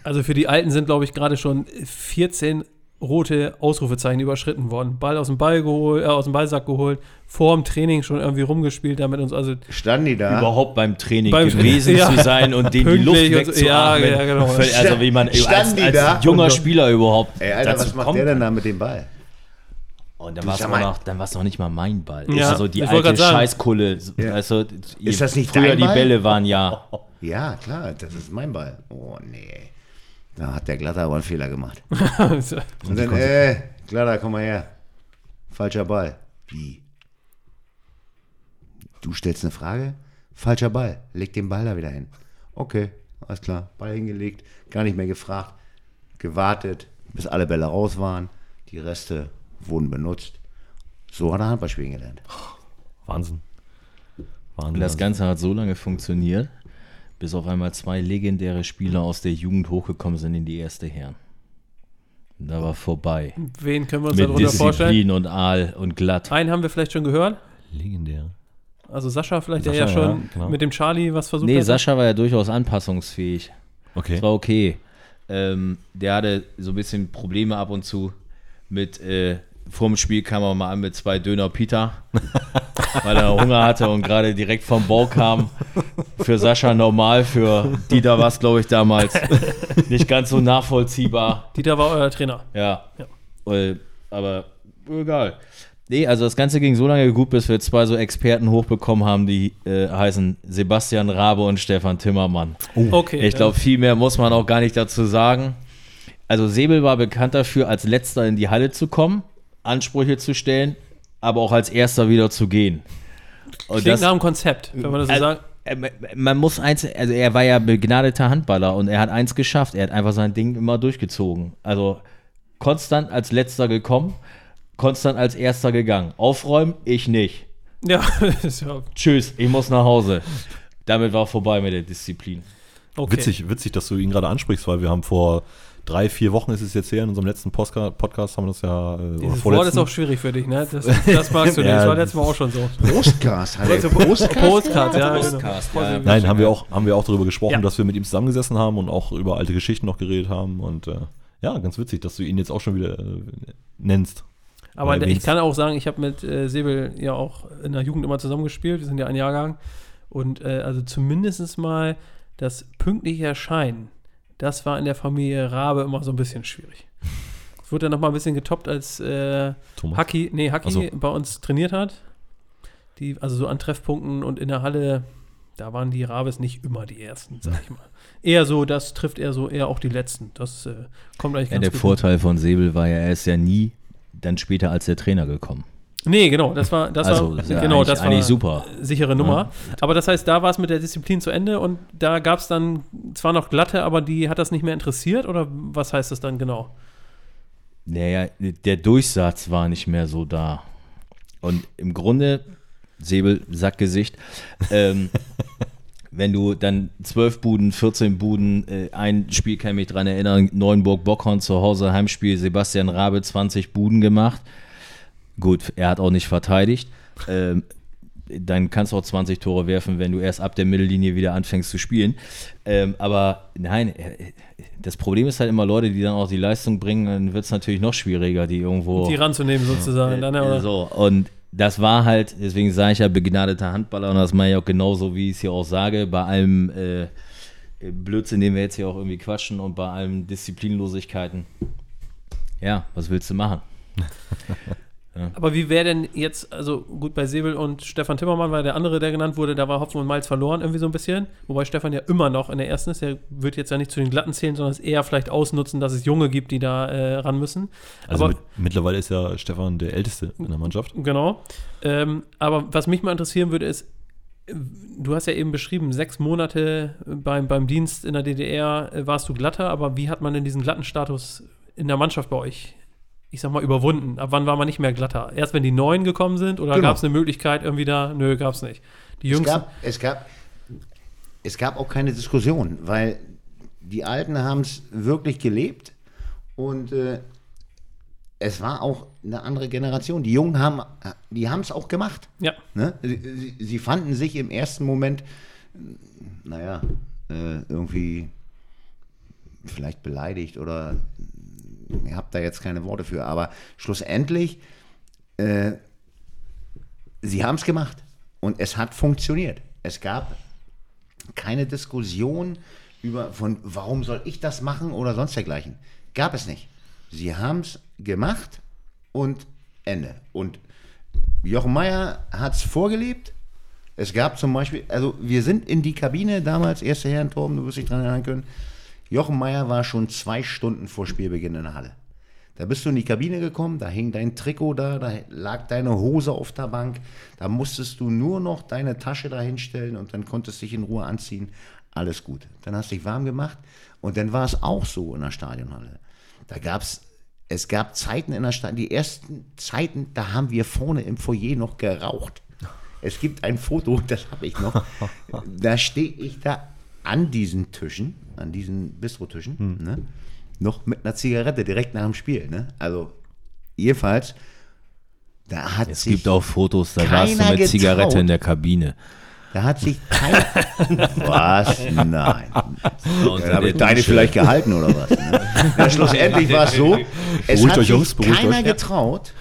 Also für die Alten sind, glaube ich, gerade schon 14 rote Ausrufezeichen überschritten worden. Ball aus dem Ball geholt, äh, aus dem Ballsack geholt, vor dem Training schon irgendwie rumgespielt damit uns. Also
standen die da.
Überhaupt beim Training
Beim-
gewesen
Ja.
zu sein und denen die Luft
und so.
wegzuatmen.
Ja, ja, genau.
Also wie man als,
die
als
da?
junger Spieler überhaupt
Ey, Alter,
dazu
was macht
kommt.
der denn da mit dem Ball?
Und dann
Du
war es noch, dann war's noch nicht mal mein Ball.
Ja,
also die
ich
alte. Scheißkulle.
Ja.
Also,
Ist das nicht
früher
dein
die
Ball?
Bälle waren ja.
Ja, klar, das ist mein Ball. Oh, nee. Da hat der Glatter aber einen Fehler gemacht. Und dann, äh, Glatter, komm mal her. Falscher Ball. Wie? Du stellst eine Frage? Falscher Ball. Leg den Ball da wieder hin. Okay, alles klar. Ball hingelegt, gar nicht mehr gefragt. Gewartet, bis alle Bälle raus waren. Die Reste wurden benutzt. So hat er Handballspielen gelernt.
Wahnsinn. Wahnsinn.
Und das Ganze hat so lange funktioniert, bis auf einmal zwei legendäre Spieler aus der Jugend hochgekommen sind in die erste Herren. Und da war vorbei.
wen können wir uns
Mit
darunter vorstellen?
Disziplin und Aal und glatt.
Einen haben wir vielleicht schon gehört.
Legendär.
Also Sascha vielleicht,
Sascha,
der ja schon
ja, genau.
mit dem Charlie was versucht
Nee,
hat.
Sascha war ja durchaus anpassungsfähig.
Okay.
Das war okay. Ähm, der hatte so ein bisschen Probleme ab und zu mit, äh, vorm Spiel kam er mal an mit zwei Döner Pita, weil er Hunger hatte und gerade direkt vom Bau kam. Für Sascha normal, für Dieter war es, glaube ich, damals nicht ganz so nachvollziehbar.
Dieter war euer Trainer.
Ja.
Ja.
Äh, aber egal. Nee, also das Ganze ging so lange gut, bis wir zwei so Experten hochbekommen haben, die äh, heißen Sebastian Rabe und Stefan Timmermann.
Okay.
Ich glaube, viel mehr muss man auch gar nicht dazu sagen. Also Säbel war bekannt dafür, als letzter in die Halle zu kommen, Ansprüche zu stellen, aber auch als erster wieder zu gehen. Und
Klingt nach einem Konzept, wenn man das so
äh,
sagt.
man muss eins, also er war ja begnadeter Handballer und er hat eins geschafft. Er hat einfach sein Ding immer durchgezogen. Also konstant als letzter gekommen, konstant als erster gegangen. Aufräumen, ich nicht.
Ja, ja
Tschüss, ich muss nach Hause. Damit war vorbei mit der Disziplin.
okay.
Witzig, witzig, dass du ihn gerade ansprichst, weil wir haben vor drei, vier Wochen ist es jetzt her, in unserem letzten Postka Podcast haben wir das ja, äh, oder
Dieses Wort ist auch schwierig für dich, ne? Das, das magst du nicht.
Ja,
Das war letztes Mal auch schon so.
Postcast hat er.
Postcard, ja. Genau.
Postcast, ja.
Nein, haben wir auch, haben wir auch darüber gesprochen,
Ja.
dass wir mit ihm zusammengesessen haben und auch über alte Geschichten noch geredet haben und äh, ja, ganz witzig, dass du ihn jetzt auch schon wieder äh, nennst.
Aber ich kann auch sagen, ich habe mit äh, Säbel ja auch in der Jugend immer zusammengespielt. Wir sind ja ein Jahrgang. Und äh, also zumindest mal das pünktliche Erscheinen, das war in der Familie Rabe immer so ein bisschen schwierig. Es wurde dann noch mal ein bisschen getoppt, als äh,
Thomas.
Haki, nee, Haki
so.
bei uns trainiert hat. Die, also so an Treffpunkten und in der Halle, da waren die Rabes nicht immer die ersten, sag ich mal. Eher so, das trifft eher so, eher auch die letzten. Das äh, kommt eigentlich
Ja,
ganz
der
gut.
Vorteil von Säbel war ja, er ist ja nie dann später als der Trainer gekommen.
Nee, genau, das war, das
Also,
war,
ja
genau, das war
eigentlich super.
sichere Nummer. Aber das heißt, da war es mit der Disziplin zu Ende und da gab es dann zwar noch glatte, aber die hat das nicht mehr interessiert oder was heißt das dann genau?
Naja, der Durchsatz war nicht mehr so da. Und im Grunde, Säbel, Sackgesicht, ähm, wenn du dann 12 Buden, 14 Buden, äh, ein Spiel kann ich mich dran erinnern, Neuenburg-Bockhorn zu Hause, Heimspiel, Sebastian Rabe 20 Buden gemacht. Gut, er hat auch nicht verteidigt. Ähm, dann kannst du auch 20 Tore werfen, wenn du erst ab der Mittellinie wieder anfängst zu spielen. Ähm, aber nein, äh, das Problem ist halt immer Leute, die dann auch die Leistung bringen, dann wird es natürlich noch schwieriger, die irgendwo.
Die ranzunehmen sozusagen. Dann,
Äh,
oder?
so, und das war halt, deswegen sage ich ja begnadeter Handballer und das meine ich auch genauso, wie ich es hier auch sage, bei allem äh, Blödsinn, den wir jetzt hier auch irgendwie quatschen und bei allen Disziplinlosigkeiten. Ja, was willst du machen?
Aber wie wäre denn jetzt, also gut, bei Säbel und Stefan Timmermann war der andere, der genannt wurde, da war Hopfen und Malz verloren irgendwie so ein bisschen. Wobei Stefan ja immer noch in der ersten ist. Der wird jetzt ja nicht zu den Glatten zählen, sondern es eher vielleicht ausnutzen, dass es Junge gibt, die da äh, ran müssen.
Also
Aber
mit, mittlerweile ist ja Stefan der Älteste in der Mannschaft.
Genau. Ähm, aber was mich mal interessieren würde, ist, du hast ja eben beschrieben, sechs Monate beim, beim Dienst in der DDR äh, warst du glatter, aber wie hat man denn diesen glatten Status in der Mannschaft bei euch, ich sag mal, überwunden? Ab wann war man nicht mehr glatter? Erst wenn die Neuen gekommen sind oder
Genau.
gab es eine Möglichkeit irgendwie da? Nö, gab es nicht. Die
Es
Jungs.
gab, es, gab, es gab auch keine Diskussion, weil die Alten haben es wirklich gelebt und äh, es war auch eine andere Generation. Die Jungen haben die haben es auch gemacht.
Ja.
Ne? Sie, sie, sie fanden sich im ersten Moment, naja, äh, irgendwie vielleicht beleidigt oder ihr habt da jetzt keine Worte für, aber schlussendlich, äh, sie haben es gemacht und es hat funktioniert. Es gab keine Diskussion über von warum soll ich das machen oder sonst dergleichen. Gab es nicht. Sie haben es gemacht und Ende. Und Jochen Meyer hat es vorgelebt. Es gab zum Beispiel, also wir sind in die Kabine damals, erste Herren Torben, du wirst dich daran erinnern können. Jochen Meyer war schon zwei Stunden vor Spielbeginn in der Halle. Da bist du in die Kabine gekommen, da hing dein Trikot da, da lag deine Hose auf der Bank, da musstest du nur noch deine Tasche da hinstellen und dann konntest du dich in Ruhe anziehen. Alles gut. Dann hast du dich warm gemacht und dann war es auch so in der Stadionhalle. Da gab es, es gab Zeiten in der Stadt, die ersten Zeiten, da haben wir vorne im Foyer noch geraucht. Es gibt ein Foto, das habe ich noch. Da stehe ich da an diesen Tischen, an diesen Bistrotischen, hm. ne? noch mit einer Zigarette direkt nach dem Spiel. Ne? Also jedenfalls, da hat
es
sich
gibt auch Fotos, da warst du mit
getraut.
Zigarette in der Kabine.
Da hat sich kein. was? Nein.
Unter
Dann habe ich deine
Dusche.
vielleicht gehalten oder was? Ne? Ja, schlussendlich war es so, es
Beruhigt
hat
euch,
sich
beruhigt
keiner
euch.
getraut,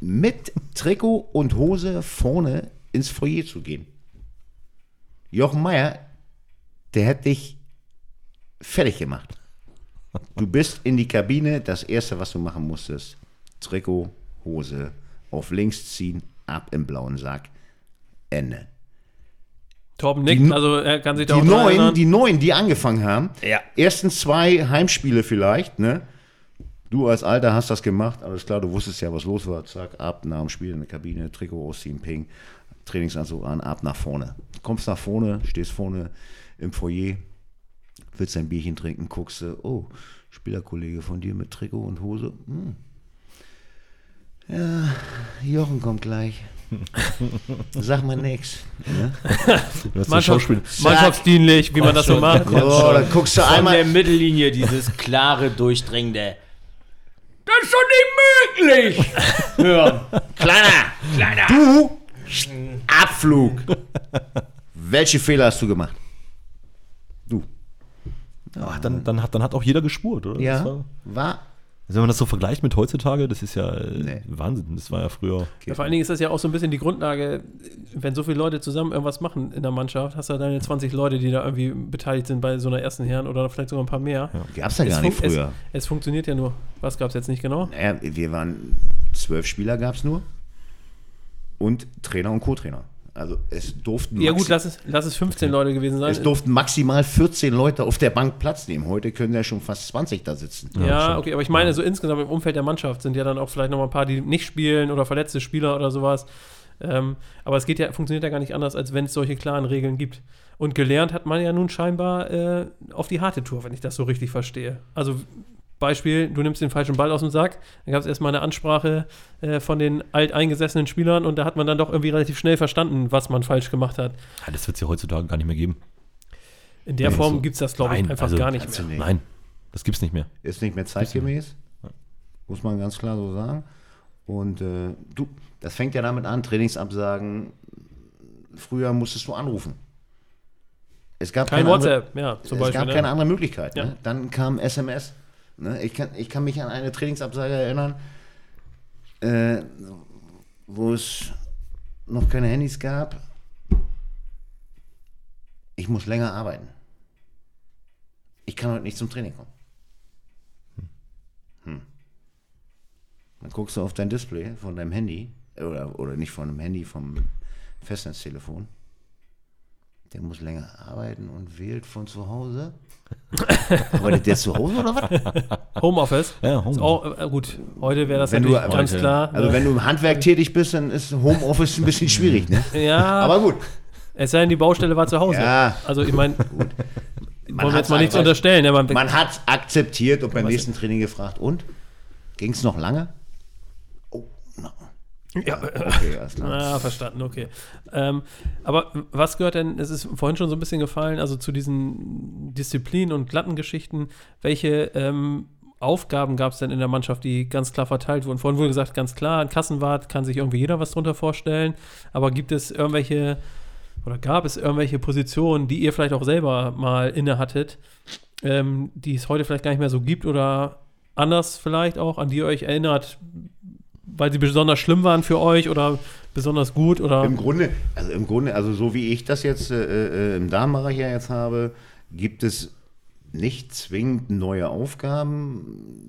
mit Trikot und Hose vorne ins Foyer zu gehen. Jochen Meyer, der hätte dich fertig gemacht. Du bist in die Kabine, das erste, was du machen musstest, Trikot, Hose, auf links ziehen, ab im blauen Sack, Ende.
Torben nickt,
Die-
also er kann sich da
Die
auch
neuen,
erinnern.
die neuen, die angefangen haben,
Ja.
ersten zwei Heimspiele vielleicht, ne? Du als Alter hast das gemacht, alles klar, du wusstest ja, was los war. Zack, ab nach dem Spiel in der Kabine, Trikot ausziehen, Ping, Trainingsanzug an, ab nach vorne. Kommst nach vorne, stehst vorne im Foyer, willst ein Bierchen trinken, guckst du, oh, Spielerkollege von dir mit Trikot und Hose. Hm. Ja, Jochen kommt gleich. Sag mal nix. Ne?
Mannschaft, mannschaftsdienlich, wie man das so macht.
Oh, dann guckst du
Von
einmal.
der Mittellinie dieses klare, durchdringende. Das ist schon nicht möglich! Hören.
Kleiner! Kleiner! Du! Abflug! Welche Fehler hast du gemacht?
Ach, dann, dann, hat, dann hat auch jeder gespurt, oder? Das
Ja.
war,
War.
also wenn man das so vergleicht mit heutzutage, das ist ja äh,
Nee.
Wahnsinn. Das war ja früher.
Ja, vor allen Dingen ist das ja auch so ein bisschen die Grundlage, wenn so viele Leute zusammen irgendwas machen in der Mannschaft, hast du ja deine 20 Leute, die da irgendwie beteiligt sind bei so einer ersten Herren oder vielleicht sogar ein paar mehr.
Gab's ja
Es
gar nicht früher.
Es, es funktioniert ja nur. Was gab es jetzt nicht genau?
Naja, wir waren zwölf Spieler gab's nur. Und Trainer und Co-Trainer. Also es durften,
Ja gut, lass es, lass es 15 Leute gewesen sein.
es durften maximal 14 Leute auf der Bank Platz nehmen. Heute können ja schon fast 20 da sitzen.
Ja, okay, aber ich meine, so insgesamt im Umfeld der Mannschaft sind ja dann auch vielleicht noch mal ein paar, die nicht spielen oder verletzte Spieler oder sowas. Ähm, aber es geht ja, funktioniert ja gar nicht anders, als wenn es solche klaren Regeln gibt. Und gelernt hat man ja nun scheinbar äh, auf die harte Tour, wenn ich das so richtig verstehe. Also Beispiel, du nimmst den falschen Ball aus dem Sack, dann gab es erstmal eine Ansprache äh, von den alteingesessenen Spielern und da hat man dann doch irgendwie relativ schnell verstanden, was man falsch gemacht hat.
Ja, das wird es ja heutzutage gar nicht mehr geben.
In der
Nee,
Form
so-
gibt es das, glaube ich, einfach
also
gar nicht mehr.
nicht.
Nein, das gibt's nicht mehr.
Ist nicht mehr zeitgemäß. Muss man ganz klar so sagen. Und äh, du, das fängt ja damit an, Trainingsabsagen. Früher musstest du anrufen. Es gab
Kein
keine andere-
WhatsApp, ja, zum
es
Beispiel.
gab
ne?
keine andere Möglichkeit.
Ja.
Ne? Dann kam SMS. Ne? Ich, kann, ich kann mich an eine Trainingsabsage erinnern, äh, wo es noch keine Handys gab. Ich muss länger arbeiten. Ich kann heute nicht zum Training kommen. Hm. Dann guckst du auf dein Display von deinem Handy, oder, oder nicht von dem Handy, vom Festnetztelefon. Der muss länger arbeiten und wählt von zu Hause. Arbeitet der zu Hause oder was?
Homeoffice.
Ja, Homeoffice.
auch, äh, gut, heute wäre das
Wenn du
natürlich ganz
heute-
klar.
Also wenn du im Handwerk tätig bist, dann ist Homeoffice ein bisschen schwierig, ne?
ja,
Aber gut.
es sei denn, die Baustelle war zu Hause.
Ja.
Also ich meine, wollen wir jetzt mal nichts unterstellen. Ne? Man,
Man hat akzeptiert und beim nächsten Training gefragt, und? Ging es noch lange?
Ja,
Okay, alles klar.
Ah, verstanden, okay. Ähm, aber was gehört denn, es ist vorhin schon so ein bisschen gefallen, also zu diesen Disziplinen und glatten Geschichten, welche ähm, Aufgaben gab es denn in der Mannschaft, die ganz klar verteilt wurden? Vorhin wurde gesagt, ganz klar, ein Kassenwart kann sich irgendwie jeder was drunter vorstellen. Aber gibt es irgendwelche oder gab es irgendwelche Positionen, die ihr vielleicht auch selber mal inne hattet, ähm, die es heute vielleicht gar nicht mehr so gibt oder anders vielleicht auch, an die ihr euch erinnert, weil sie besonders schlimm waren für euch oder besonders gut oder?
Im Grunde, also im Grunde, also so wie ich das jetzt äh, äh, im Damenbereich ja jetzt habe, gibt es nicht zwingend neue Aufgaben,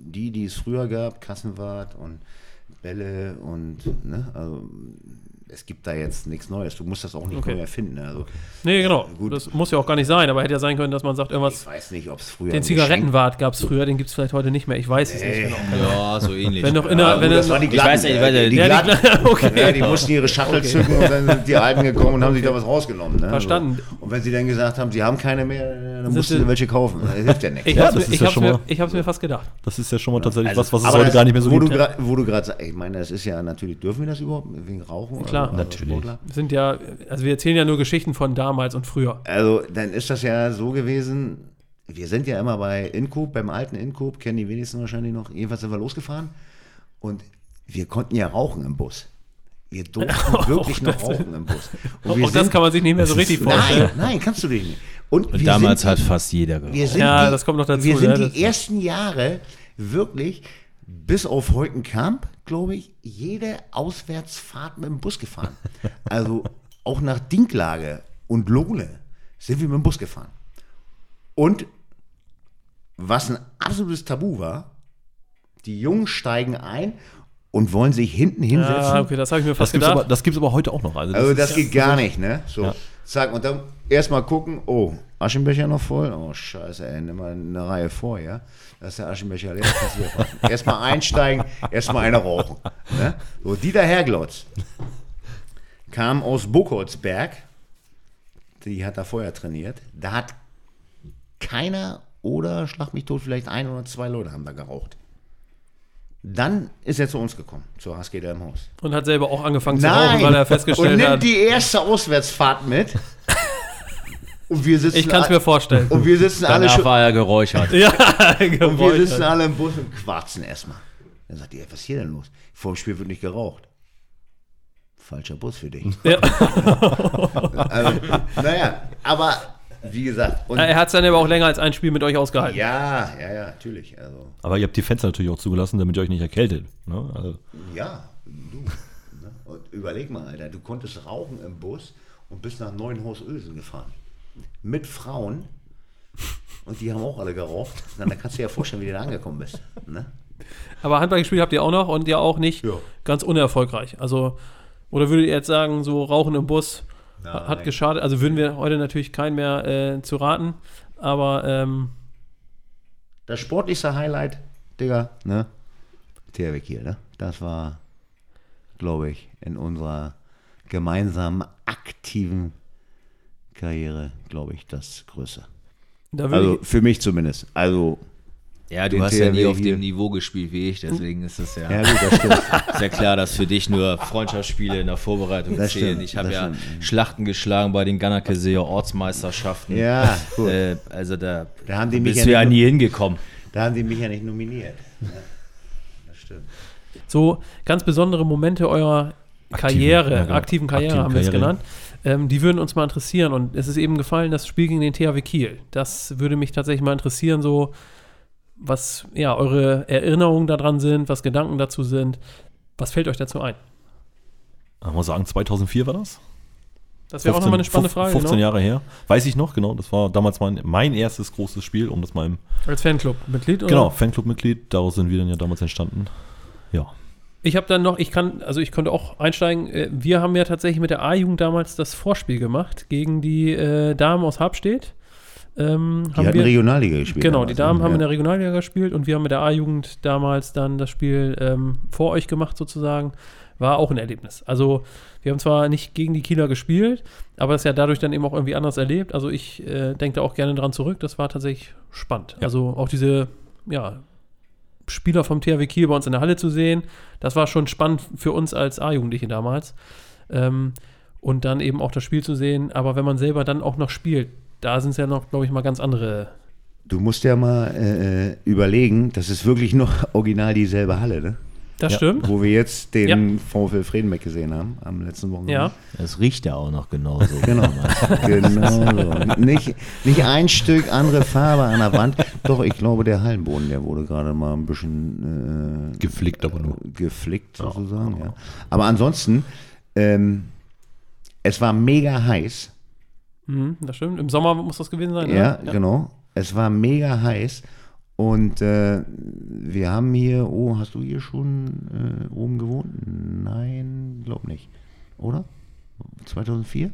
die, die es früher gab, Kassenwart und Bälle und ne, also es gibt da jetzt nichts Neues. Du musst das auch nicht
Okay.
neu erfinden. Also
Nee, genau.
Gut.
Das muss ja auch gar nicht sein, aber hätte ja sein können, dass man sagt,
ich
irgendwas.
weiß nicht, ob es früher
Den Zigarettenwart gab es früher, den gibt es vielleicht heute nicht mehr. Ich weiß es nicht
Nee.
genau.
Ja, so ähnlich.
Wenn noch in
Ja,
der, wenn
gut, das waren die
Ich
Glatten.
weiß nicht,
äh,
weil
die,
Ja, die
Glatten,
okay.
ja, die mussten ihre Shuttle zücken und dann sind die Alten gekommen und haben sich da was rausgenommen. Ne?
Verstanden.
So. Und wenn sie dann gesagt haben, sie haben keine mehr, dann
Sind
mussten
sie-
welche kaufen. Das hilft ja nichts.
ich
ist
ich
ja
mir, ich fast gedacht.
Das ist ja schon mal tatsächlich
Also,
was, was es
aber
heute gar nicht mehr so gibt.
Wo du gerade sagst, ich meine, das ist ja natürlich, dürfen wir das überhaupt wegen Rauchen?
Klar.
Also,
Natürlich.
Sind ja, also wir erzählen ja nur Geschichten von damals und früher.
Also, dann ist das ja so gewesen, wir sind ja immer bei Incoop, beim alten Incoop, kennen die wenigsten wahrscheinlich noch, jedenfalls sind wir losgefahren und wir konnten ja rauchen im Bus. Wir durften wirklich noch rauchen im Bus. Und
Auch das
sind-
kann man sich nicht mehr so richtig vorstellen.
Nein, nein, kannst du dich nicht. Und,
Und damals
sind,
hat fast jeder geraucht.
wir sind
Ja,
die,
das kommt noch dazu,
Wir sind
ja,
die
das-
ersten Jahre wirklich bis auf Heukenkamp, glaube ich, jede Auswärtsfahrt mit dem Bus gefahren. Also auch nach Dinklage und Lohne sind wir mit dem Bus gefahren. Und was ein absolutes Tabu war, die Jungen steigen ein und wollen sich hinten hinsetzen.
Ja, okay, das habe ich mir
Das
fast
gibt es aber,
gedacht.
das gibt's aber heute auch noch. Also,
Also
ist-
das geht gar nicht, ne? So,
Ja.
Zack, und dann erstmal gucken, oh, Aschenbecher noch voll? Oh, scheiße, ey, nimm mal eine Reihe vor, ja? Da ist der Aschenbecher leer. erstmal einsteigen, erstmal eine rauchen. Ne? So, Dieter Herglotz kam aus Buchholzberg, die hat da vorher trainiert, da hat keiner oder, schlag mich tot, vielleicht ein oder zwei Leute haben da geraucht. Dann ist er zu uns gekommen, zur HSG Haus.
Und hat selber auch angefangen zu rauchen, weil er
und
festgestellt
nimmt
hat,
die erste Auswärtsfahrt mit. Und wir sitzen
ich kann es mir vorstellen.
Und wir sitzen alle
Danach
schon,
war er geräuchert.
ja,
und wir sitzen alle im Bus und quarzen erstmal. Dann sagt ihr, was ist hier denn los? Vor dem Spiel wird nicht geraucht. Falscher Bus für dich.
Ja.
Also, naja, aber wie gesagt, und
Er hat es dann aber auch länger als ein Spiel mit euch ausgehalten.
ja, ja, ja, natürlich. Also,
aber ihr habt die Fenster natürlich auch zugelassen, damit ihr euch nicht erkältet. Ne? Also,
ja, du. Ne? Und überleg mal, Alter, du konntest rauchen im Bus und bist nach Neuenhaus-Ösen gefahren. Mit Frauen. Und die haben auch alle geraucht. Na, dann kannst du dir ja vorstellen, wie du da angekommen bist. Ne?
Aber Handball gespielt habt ihr auch noch und ja auch nicht
Ja.
ganz unerfolgreich. Also, oder würdet ihr jetzt sagen, so Rauchen im Bus ha- hat
Nein.
geschadet? Also würden wir heute natürlich keinen mehr äh, zu raten. Aber ähm,
Das sportlichste Highlight, Digga, ne? THW Kiel, ne? Das war, glaube ich, in unserer gemeinsamen aktiven Karriere, glaube ich, das Größte. Also für mich zumindest. Also,
Ja, du hast ja nie
THW
auf
hier.
dem Niveau gespielt wie ich, deswegen ist es ja,
ja gut, das stimmt.
ist ja klar, dass für dich nur Freundschaftsspiele in der Vorbereitung
Das
zählen.
stimmt,
Ich habe ja
stimmt.
Schlachten geschlagen bei den Gannake-Seer Ortsmeisterschaften.
ja, gut.
Äh, also da,
Da haben die mich
bist
ja
du ja nie hingekommen.
Da haben die mich ja nicht nominiert. Ja, das stimmt.
so ganz besondere Momente eurer Karriere,
ja, genau.
aktiven Karriere
Aktiven
haben wir es genannt. Ähm, die würden uns mal interessieren. Und es ist eben gefallen, das Spiel gegen den THW Kiel. Das würde mich tatsächlich mal interessieren, so was ja eure Erinnerungen daran sind, was Gedanken dazu sind. Was fällt euch dazu ein?
kann man sagen, 2004 war das?
Das wäre auch nochmal eine spannende Frage.
15
genau.
Jahre her. Weiß ich noch, genau. Das war damals mein, mein erstes großes Spiel, um das mal im.
Als Fanclub-Mitglied? oder?
Genau, Fanclub-Mitglied. Daraus sind wir dann ja damals entstanden. Ja.
Ich habe dann noch, ich kann, also ich konnte auch einsteigen. Äh, Wir haben ja tatsächlich mit der A-Jugend damals das Vorspiel gemacht gegen die äh, Damen aus Habstedt. Ähm,
Die
haben
hatten
wir,
Regionalliga gespielt.
genau, die Damen
ne?
haben
ja.
in der Regionalliga gespielt und wir haben mit der A-Jugend damals dann das Spiel ähm, vor euch gemacht sozusagen. War auch ein Erlebnis. Also wir haben zwar nicht gegen die Kieler gespielt, aber es ja dadurch dann eben auch irgendwie anders erlebt. Also ich äh, denke da auch gerne dran zurück. Das war tatsächlich spannend. Also auch diese, ja, Spieler vom THW Kiel bei uns in der Halle zu sehen, das war schon spannend für uns als A-Jugendliche damals. Ähm, und dann eben auch das Spiel zu sehen. Aber wenn man selber dann auch noch spielt, da sind es ja noch, glaube ich, mal ganz andere
du musst ja mal äh, überlegen, das ist wirklich noch original dieselbe Halle, ne?
Das stimmt.
Wo wir jetzt den
Ja.
VfL Friedenbeck gesehen haben am letzten Wochenende.
Ja.
Das riecht ja auch noch genauso.
Genau, genau so. Nicht, nicht ein Stück andere Farbe an der Wand. Doch, ich glaube, der Hallenboden, der wurde gerade mal ein bisschen äh,
Geflickt aber nur.
geflickt sozusagen. Ja. Aber ansonsten, ähm, es war mega heiß.
Mhm, das stimmt. Im Sommer muss das gewesen sein, ne?
Ja, genau. Es war mega heiß. Und äh, wir haben hier, oh, hast du hier schon äh, oben gewohnt? Nein, glaub nicht. Oder? 2004?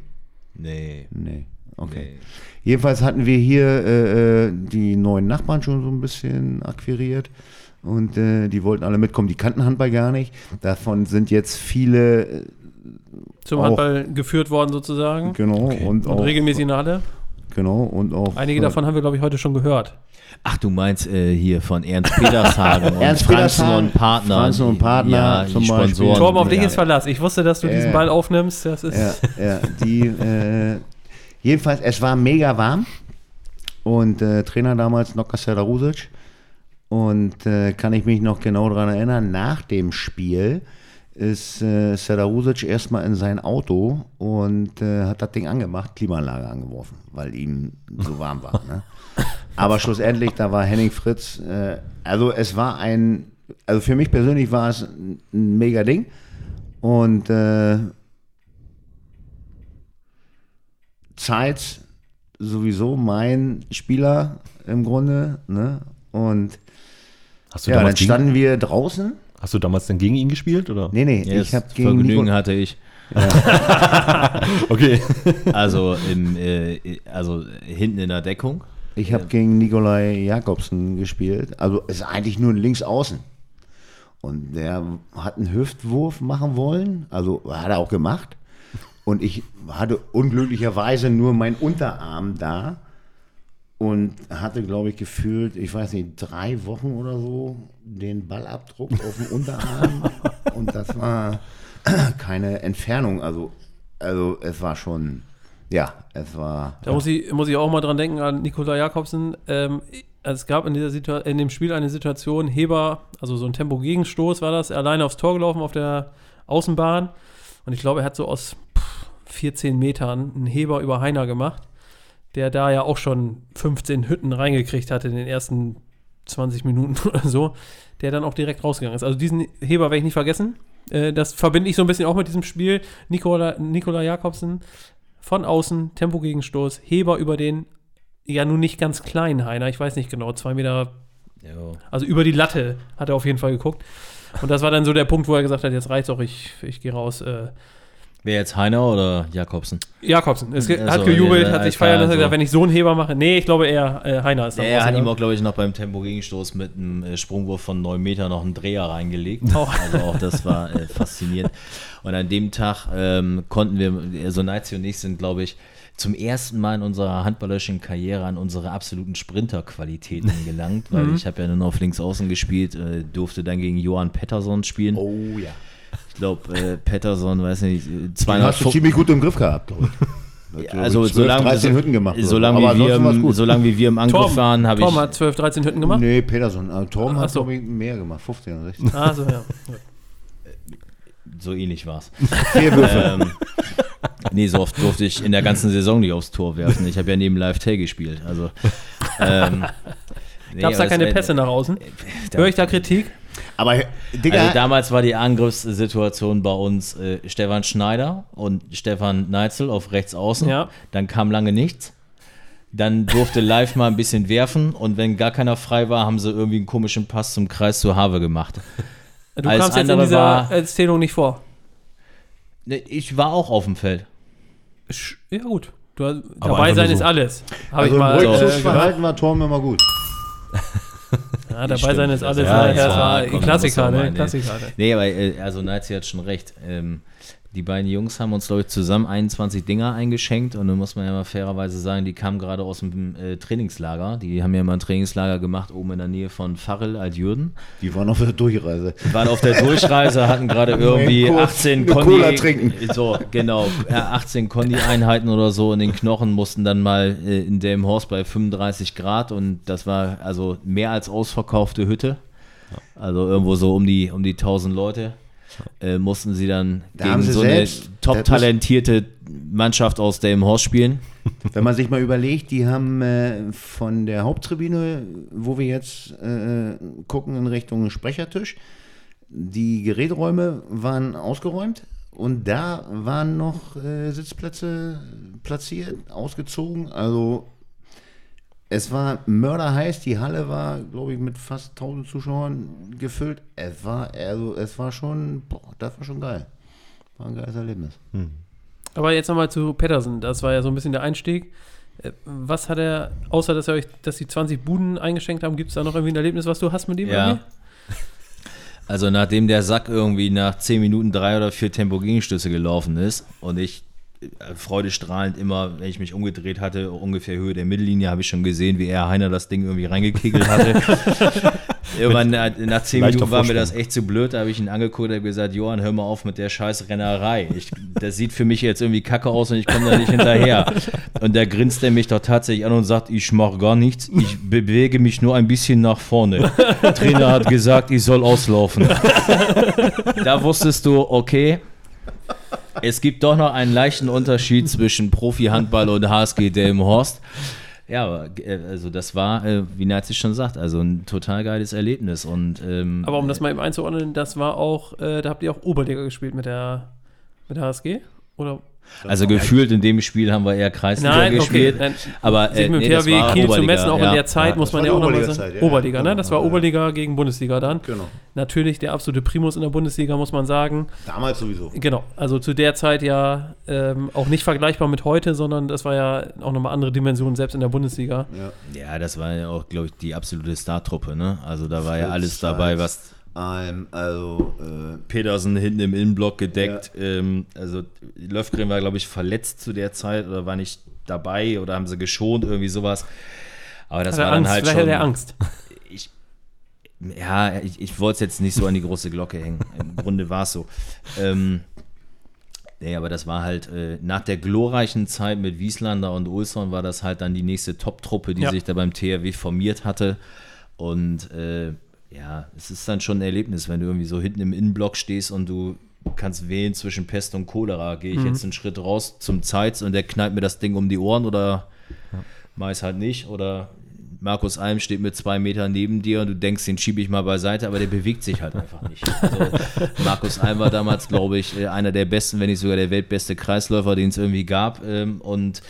Nee.
Nee. Okay.
Nee.
Jedenfalls hatten wir hier äh, äh, die neuen Nachbarn schon so ein bisschen akquiriert und äh, die wollten alle mitkommen. Die kannten Handball gar nicht. Davon sind jetzt viele, äh,
Zum
Auch.
Handball geführt worden sozusagen.
genau, und,
Und
auch,
regelmäßig in der Halle.
genau, und auch
Einige
äh,
davon haben wir, glaube ich, heute schon gehört.
Ach, du meinst äh, hier von Ernst Petershagen und
Ernst
Franzen
Petershagen,
und Partner.
Franzen und Partner
ja,
zum
die
Beispiel.
Sponsoren.
Torben, auf dich
ja.
ist Verlass. Ich wusste, dass du
Ja,
diesen. Ball aufnimmst. Das ist
Ja, ja, die, äh, jedenfalls, es war mega warm und äh, Trainer damals Noka Selarusic und äh, kann ich mich noch genau daran erinnern, nach dem Spiel ist äh, Selarusic erstmal in sein Auto und äh, hat das Ding angemacht, Klimaanlage angeworfen, weil ihm so warm war. Ne? Aber schlussendlich, da war Henning Fritz, äh, also es war ein, also für mich persönlich war es ein, mega Ding und äh, Zeit sowieso mein Spieler im Grunde. Ne? Und ja, dann standen wir draußen.
Hast du damals denn gegen ihn gespielt? Oder?
Nee, nee,
Ja,
ich habe gegen
Vergnügen
Nico,
hatte ich.
Okay.
Also, im, äh, also hinten in der Deckung.
ich hab gegen Nikolai Jakobsen gespielt. Also ist eigentlich nur ein Linksaußen. Und der hat einen Hüftwurf machen wollen. Also hat er auch gemacht. Und ich hatte unglücklicherweise nur meinen Unterarm da. Und hatte, glaube ich, gefühlt, ich weiß nicht, drei Wochen oder so den Ballabdruck auf dem Unterarm. Und das war keine Entfernung. Also, also es war schon, ja, es war.
Da muss ich, muss ich auch mal dran denken an Nikola Jakobsen. Ähm, es gab in, dieser Situa in dem Spiel eine Situation, Heber, also so ein Tempo-Gegenstoß war das, alleine aufs Tor gelaufen auf der Außenbahn. Und ich glaube, er hat so aus pff, 14 Metern einen Heber über Heiner gemacht, der da ja auch schon 15 Hütten reingekriegt hatte in den ersten 20 Minuten oder so, der dann auch direkt rausgegangen ist. Also diesen Heber werde ich nicht vergessen. Äh, das verbinde ich so ein bisschen auch mit diesem Spiel. Nikola, Nikola Jakobsen von außen, Tempogegenstoß, Heber über den ja nun nicht ganz kleinen Heiner, ich weiß nicht genau, zwei Meter, also über die Latte hat er auf jeden Fall geguckt. Und das war dann so der Punkt, wo er gesagt hat, jetzt reicht's auch, ich, ich gehe raus. Äh,
Wer jetzt Heiner oder Jakobsen?
Jakobsen, es ge-
Also,
hat gejubelt,
äh,
hat sich feiern lassen,
so-
gesagt, wenn ich so einen Heber mache, nee, ich glaube eher äh, Heiner ist da
Er hat ihm auch, glaube ich, noch beim Tempo-Gegenstoß mit einem äh, Sprungwurf von 9 Meter noch einen Dreher reingelegt.
Auch.
Also auch das war äh, faszinierend. Und an dem Tag ähm, konnten wir, also Nazi und ich sind, glaube ich, zum ersten Mal in unserer handballerischen Karriere an unsere absoluten Sprinterqualitäten gelangt, weil
Mhm.
ich habe ja nur noch auf links außen gespielt, äh, durfte dann gegen Johann Pettersson spielen.
Oh ja.
Ich glaube, äh, Pettersson, weiß nicht, äh,
Den
200
hast du ziemlich gut im Griff gehabt. glaub ich. Glaub
also
ich, 12,
solange,
13 Hütten gemacht.
solange,
Aber
wie wir, im- solange wie wir im Angriff
Torben,
waren, habe ich
Torben hat 12, 13 Hütten gemacht.
Nee, Peterson. Also Torben
Ach
hat,
so.
glaube mehr gemacht. 15 oder 16.
Ah, so, ja.
so ähnlich war es.
Vier Würfe.
ähm, nee, so oft durfte ich in der ganzen Saison nicht aufs Tor werfen. Ich habe ja neben Live Tay gespielt. Also, ähm, nee,
Gab es da keine Pässe nach außen?
da-
Höre ich da Kritik?
Aber, Digga,
Also damals war die Angriffssituation bei uns äh, Stefan Schneider und Stefan Neitzel auf rechts außen.
Ja.
Dann kam lange nichts. Dann durfte Live mal ein bisschen werfen und wenn gar keiner frei war, haben sie irgendwie einen komischen Pass zum Kreis zu Have gemacht.
Du
Alles
kamst jetzt in dieser
war-
Erzählung nicht vor.
Nee, Ich war auch auf dem Feld.
Ja, gut. Du, dabei sein
nur
ist
so.
alles. Habe
also
ich mal
im
so.
Rückzugsverhalten war Torben immer gut.
Ja, dabei
Stimmt,
sein ist alles.
ja,
Ja, Klassiker, ne? Klassiker, ne?
Nee, aber äh, also Nazi hat schon recht. Ähm, Die beiden Jungs haben uns, glaube ich, zusammen 21 Dinger eingeschenkt und dann muss man ja mal fairerweise sagen, die kamen gerade aus dem äh, Trainingslager. Die haben ja mal ein Trainingslager gemacht oben in der Nähe von Farrell Altjürden.
Die waren auf der Durchreise.
Die waren auf der Durchreise, hatten gerade irgendwie
Kurz
18
eine
Kondi.
Cola trinken.
So, genau. Ja, 18 Kondi-Einheiten oder so in den Knochen mussten dann mal äh, in dem Horst bei 35 Grad und das war also mehr als ausverkaufte Hütte. Also irgendwo so um die, um die 1000 Leute. Äh, mussten sie dann
Da
gegen
sie
so
selbst-
eine top talentierte Mannschaft aus dem Horst spielen.
Wenn man sich mal überlegt, die haben äh, von der Haupttribüne, wo wir jetzt äh, gucken in Richtung Sprechertisch, die Geräträume waren ausgeräumt und da waren noch äh, Sitzplätze platziert, ausgezogen. Also es war mörderheiß, die Halle war, glaube ich, mit fast 1000 Zuschauern gefüllt. Es war, also, es war schon, boah, das war schon geil. War ein geiles Erlebnis.
Aber jetzt nochmal zu Pettersen. Das war ja so ein bisschen der Einstieg. Äh, Was hat er, außer dass er euch, dass die 20 Buden eingeschenkt haben, gibt es da noch irgendwie ein Erlebnis, was du hast mit ihm?
Ja.
irgendwie?
Also nachdem der Sack irgendwie nach 10 Minuten drei oder vier Tempo-Gegenstöße gelaufen ist und ich freudestrahlend immer, wenn ich mich umgedreht hatte, ungefähr Höhe der Mittellinie, habe ich schon gesehen, wie er Heiner das Ding irgendwie reingekegelt hatte. Irgendwann nach, nach 10
leichter
Minuten war mir das echt zu blöd, da habe ich ihn angeguckt und habe gesagt, Johann, hör mal auf mit der scheiß Rennerei. Ich, das sieht für mich jetzt irgendwie kacke aus und ich komme da nicht hinterher. Und da grinst er mich doch tatsächlich an und sagt, ich mache gar nichts, ich bewege mich nur ein bisschen nach vorne. Der Trainer hat gesagt, ich soll auslaufen. da wusstest du, okay, es gibt doch noch einen leichten Unterschied zwischen Profi-Handball und HSG Delmenhorst. Ja, äh, also das war, äh, wie Nazi schon sagt, also ein total geiles Erlebnis. Und, ähm,
Aber um das mal eben einzuordnen, das war auch, äh, da habt ihr auch Oberliga gespielt mit der, mit der HSG? Oder?
Also gefühlt in dem Spiel haben wir eher Kreisliga
Nein, okay.
gespielt.
Nein,
Aber
sich
äh,
mit
nee,
dem
das war
Kiel zu messen, auch
ja.
in der Zeit, muss man ja auch nochmal sagen.
ja.
Oberliga, ne? Das war
Genau.
Oberliga gegen Bundesliga dann.
Genau.
Natürlich der absolute Primus in der Bundesliga, muss man sagen.
Damals sowieso.
Genau, also zu der Zeit ja ähm, auch nicht vergleichbar mit heute, sondern das war ja auch nochmal andere Dimensionen, selbst in der Bundesliga.
Ja.
Ja, das war ja auch, glaube ich, die absolute Startruppe. Ne? Also da war ja alles dabei, was
also, äh,
Petersen hinten im Innenblock gedeckt. Ähm, also Löfgren war, glaube ich, verletzt zu der Zeit oder war nicht dabei oder haben sie geschont, irgendwie sowas. Aber das
Hat
war dann
Angst,
halt
vielleicht
schon.
hat er Angst.
Ich, ja, ich, ich wollte es jetzt nicht so an die große Glocke hängen. Im Grunde war es so. Ähm, nee, aber das war halt äh, nach der glorreichen Zeit mit Wieslander und Ulsson war das halt dann die nächste Top-Truppe, die
Ja.
sich da beim THW formiert hatte. Und äh, ja, es ist dann schon ein Erlebnis, wenn du irgendwie so hinten im Innenblock stehst und du kannst wählen zwischen Pest und Cholera. Gehe ich jetzt einen Schritt raus zum Zeitz und der knallt mir das Ding um die Ohren oder meist halt nicht. Oder Markus Alm steht mit zwei Metern neben dir und du denkst, den schiebe ich mal beiseite, aber der bewegt sich halt einfach nicht. Also, Markus Alm war damals, glaube ich, äh, einer der besten, wenn nicht sogar der weltbeste Kreisläufer, den es irgendwie gab. Ähm, Und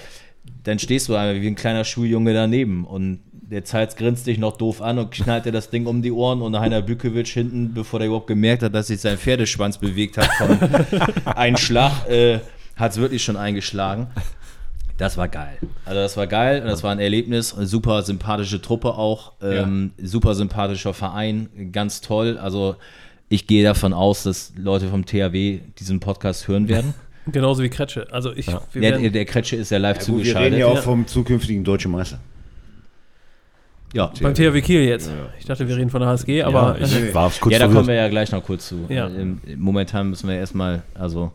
dann stehst du einfach wie ein kleiner Schuljunge daneben und der Zeitz grinst dich noch doof an und knallt dir das Ding um die Ohren und Heiner Bückewitsch hinten, bevor der überhaupt gemerkt hat, dass sich sein Pferdeschwanz bewegt hat vom Einschlag, äh, hat es wirklich schon eingeschlagen. Das war geil. Also das war geil und das war ein Erlebnis. Eine super sympathische Truppe auch. Ähm, Super sympathischer Verein. Ganz toll. Also ich gehe davon aus, dass Leute vom THW diesen Podcast hören werden.
Genauso wie Kretsche. Also ich, wir
Der,
werden,
der Kretsche ist ja live
ja, gut, wir
zugeschaltet.
reden ja auch
Ja.
vom zukünftigen deutschen Meister.
Ja.
beim THW Kiel jetzt. Ich dachte, wir reden von der HSG, aber
ja, ich war kurz
ja, da kommen wir ja gleich noch kurz zu.
Ja.
Ähm, momentan müssen wir erstmal also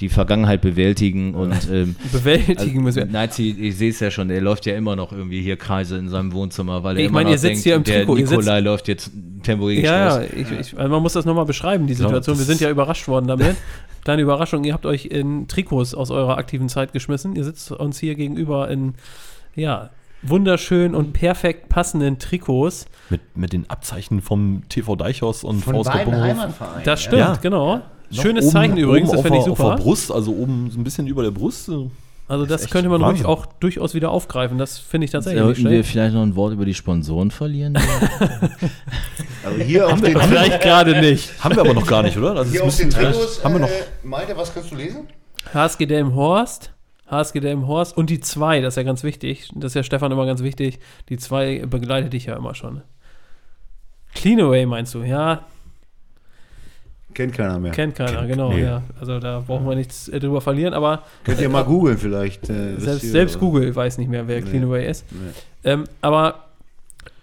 die Vergangenheit bewältigen und ähm,
bewältigen müssen wir.
Nazi, ich sehe es ja schon, der läuft ja immer noch irgendwie hier Kreise in seinem Wohnzimmer, weil er
Ich
immer
meine,
noch
ihr sitzt
denkt,
hier im
der
Trikot, ihr
Nikolai läuft jetzt Tempo gegen
Ja, ja, ich, ich, also man muss das nochmal beschreiben, die Situation. Wir sind ja überrascht worden damit. Kleine Überraschung, ihr habt euch in Trikots aus eurer aktiven Zeit geschmissen. Ihr sitzt uns hier gegenüber in, ja, wunderschön und perfekt passenden Trikots.
Mit, mit den Abzeichen vom TV Deichhaus und
Von
VSK.
Heimatvereinen.
Das stimmt,
Ja.
genau.
Noch
Schönes
oben-
Zeichen übrigens, das finde ich
der- Auf
super.
der Brust, also oben so ein bisschen über der Brust.
Also das könnte man ruhig auch durchaus wieder aufgreifen. Das finde ich tatsächlich
Sollten wir
schlecht.
vielleicht noch ein Wort über die Sponsoren verlieren?
Also hier auf den,
Vielleicht gerade nicht.
Haben wir aber noch gar nicht, oder? Das
hier
ist
auf den Trikots,
haben wir noch.
äh, Malte, was kannst du lesen?
HSG Delmenhorst, HSG Delmenhorst und die 2, das ist ja ganz wichtig. Das ist ja Stefan immer ganz wichtig. Die 2 begleitet dich ja immer schon. Cleanaway meinst du, ja.
Kennt keiner mehr.
Kennt keiner,
Kennt-
genau,
nee.
ja. Also da brauchen wir nichts äh, drüber verlieren, aber
Könnt ihr mal googeln vielleicht. Äh,
selbst, selbst? Google weiß nicht mehr, wer
Nee.
Cleanaway ist.
Nee.
Ähm, aber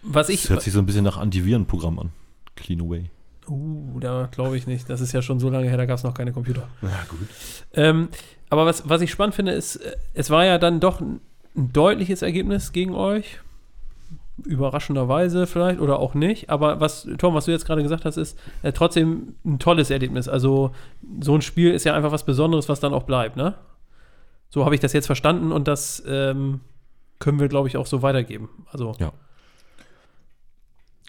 was ich.
Das hört sich so ein bisschen nach Antivirenprogramm an. Clean Away.
Uh, da glaube ich nicht. Das ist ja schon so lange her, da gab es noch keine Computer.
Ja, gut.
Ähm, aber was, was ich spannend finde, ist, äh, es war ja dann doch ein, ein deutliches Ergebnis gegen euch. Überraschenderweise vielleicht oder auch nicht. Aber was, Tom, was du jetzt gerade gesagt hast, ist äh, trotzdem ein tolles Erlebnis. Also so ein Spiel ist ja einfach was Besonderes, was dann auch bleibt, ne? So habe ich das jetzt verstanden und das ähm, können wir, glaube ich, auch so weitergeben. Also,
Ja.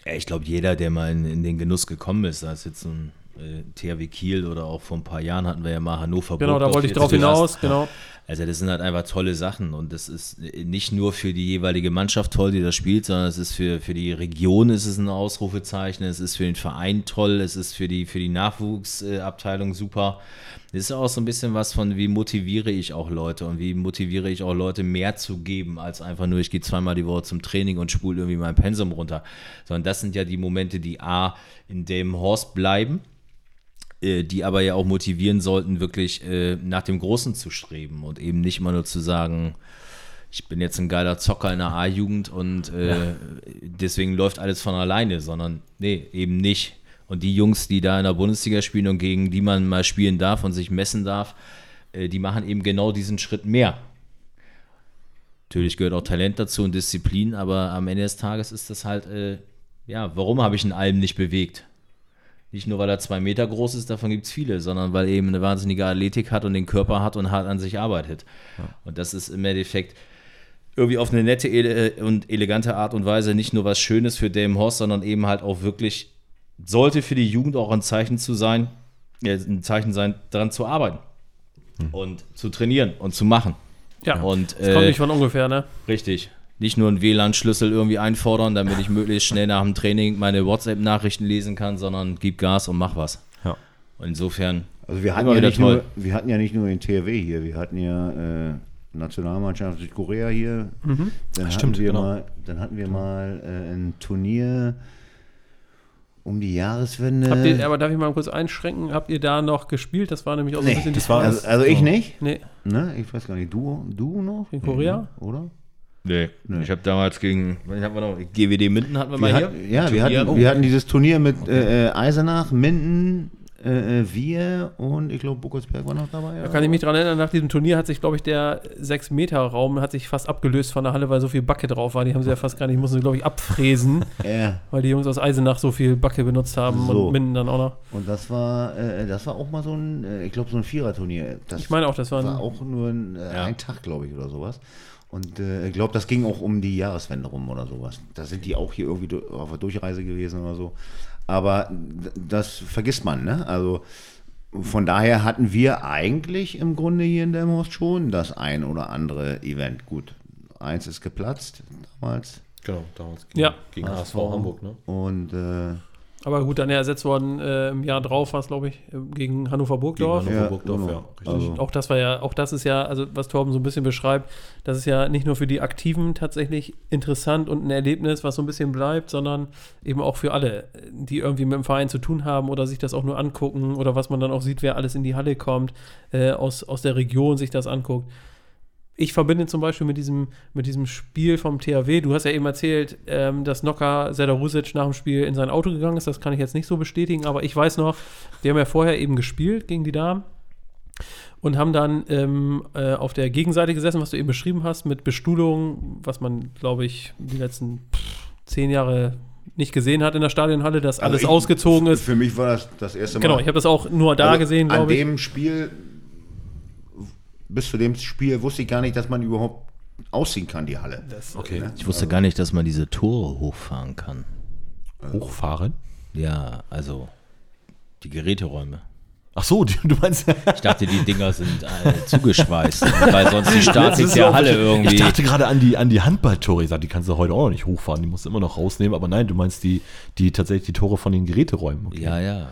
Ja, ich glaube, jeder, der mal in, in den Genuss gekommen ist, sei es jetzt ein äh, THW Kiel oder auch vor ein paar Jahren hatten wir ja mal Hannover
genau, da wollte ich drauf hinaus. Genau.
Also das sind halt einfach tolle Sachen und das ist nicht nur für die jeweilige Mannschaft toll, die das spielt, sondern es ist für, für die Region ist es ein Ausrufezeichen, es ist für den Verein toll, es ist für die, für die Nachwuchsabteilung super. Das ist auch so ein bisschen was von, wie motiviere ich auch Leute und wie motiviere ich auch Leute mehr zu geben, als einfach nur, ich gehe zweimal die Woche zum Training und spule irgendwie mein Pensum runter. Sondern das sind ja die Momente, die A, in dem Horst bleiben, die aber ja auch motivieren sollten, wirklich äh, nach dem Großen zu streben und eben nicht immer nur zu sagen, ich bin jetzt ein geiler Zocker in der A-Jugend und äh, deswegen läuft alles von alleine, sondern nee, eben nicht. Und die Jungs, die da in der Bundesliga spielen und gegen die man mal spielen darf und sich messen darf, äh, die machen eben genau diesen Schritt mehr. Natürlich gehört auch Talent dazu und Disziplin, aber am Ende des Tages ist das halt, äh, ja, warum habe ich einen Alm nicht bewegt? Nicht nur, weil er zwei Meter groß ist, davon gibt es viele, sondern weil er eben eine wahnsinnige Athletik hat und den Körper hat und hart an sich arbeitet. Und das ist im Endeffekt irgendwie auf eine nette ele und elegante Art und Weise nicht nur was Schönes für Dame Horst, sondern eben halt auch wirklich, sollte für die Jugend auch ein Zeichen zu sein, äh, ein Zeichen sein, daran zu arbeiten und zu trainieren und zu machen.
Ja,
Und
das kommt
äh,
nicht von ungefähr, ne?
Richtig. Nicht nur einen WLAN-Schlüssel irgendwie einfordern, damit ich möglichst schnell nach dem Training meine WhatsApp-Nachrichten lesen kann, sondern gib Gas und mach was.
Ja.
Und insofern,
Also wir hatten, ja nicht
toll.
nur, wir hatten ja nicht nur den THW hier, wir hatten ja äh, Nationalmannschaft Südkorea hier.
Mhm.
Dann, hatten
stimmt,
wir
genau.
mal, dann hatten wir mal äh, ein Turnier um die Jahreswende.
Habt ihr, aber darf ich mal kurz einschränken? Habt ihr da noch gespielt? Das war nämlich auch so
Nee,
ein bisschen
das
die
war-
also, also ich nicht,
Nee,
ne? Ich weiß gar nicht, du, du noch?
In Korea?
Nee, Oder?
Nee. Ich habe damals gegen, was hatten wir noch? GWD Minden hatten wir,
Wir
mal
hatten,
hier.
ja, wir hatten, wir hatten dieses Turnier mit äh, äh, Eisenach, Minden, äh, äh, wir und ich glaube Buckelsberg war noch dabei.
da kann ich mich dran erinnern, nach diesem Turnier hat sich, glaube ich, der 6-Meter-Raum hat sich fast abgelöst von der Halle, weil so viel Backe drauf war. Die haben sie ja fast gar nicht, mussten sie, glaube ich, abfräsen,
Ja,
weil die Jungs aus Eisenach so viel Backe benutzt haben
So.
und Minden dann auch noch.
und das war, äh, das war auch mal so ein, äh, ich glaube so ein Viererturnier.
Ich meine auch, das war
war
ein,
auch nur ein, äh,
Ja.
ein Tag, glaube ich, oder sowas. Und äh, ich glaube, das ging auch um die Jahreswende rum oder sowas. Da sind die auch hier irgendwie auf der Durchreise gewesen oder so. Aber das vergisst man, ne? Also von daher hatten wir eigentlich im Grunde hier in Delmhorst schon das ein oder andere Event. Gut, eins ist geplatzt damals.
Genau, damals
Ja.
gegen.
HSV
Hamburg, ne?
Und äh,
aber gut, dann ja ersetzt worden äh, im Jahr drauf war es, glaube ich, äh, gegen Hannover Burgdorf.
Gegen Hannover Burgdorf,
genau.
ja, richtig.
Also,
Auch das war ja, auch das ist ja, also was Torben so ein bisschen beschreibt, das ist ja nicht nur für die Aktiven tatsächlich interessant und ein Erlebnis, was so ein bisschen bleibt, sondern eben auch für alle, die irgendwie mit dem Verein zu tun haben oder sich das auch nur angucken oder was man dann auch sieht, wer alles in die Halle kommt, äh, aus, aus der Region sich das anguckt. Ich verbinde zum Beispiel mit diesem, mit diesem Spiel vom THW, du hast ja eben erzählt, ähm, dass Nocker Sedarusic nach dem Spiel in sein Auto gegangen ist, das kann ich jetzt nicht so bestätigen, aber ich weiß noch, wir haben ja vorher eben gespielt gegen die Damen und haben dann ähm, äh, auf der Gegenseite gesessen, was du eben beschrieben hast, mit Bestuhlung, was man, glaube ich, die letzten pff, zehn Jahre nicht gesehen hat in der Stadionhalle, dass
also
alles
ich-
ausgezogen ist.
Für mich war das das erste Mal.
Genau, ich habe das auch nur da
Also
gesehen, glaube ich.
dem Spiel, bis zu dem Spiel wusste ich gar nicht, dass man überhaupt ausziehen kann, die Halle.
Okay.
Ich wusste gar nicht, dass man diese Tore hochfahren kann.
Hochfahren?
Ja, also die Geräteräume.
Ach so, du meinst.
Ich dachte, die Dinger sind äh, zugeschweißt, weil sonst die Statik der Halle
Ich
irgendwie.
dachte gerade an die, an die Handballtore. Ich sag, die kannst du heute auch noch nicht hochfahren. Die musst du immer noch rausnehmen. Aber nein, du meinst die, die tatsächlich die Tore von den Geräteräumen. Okay.
Ja, ja.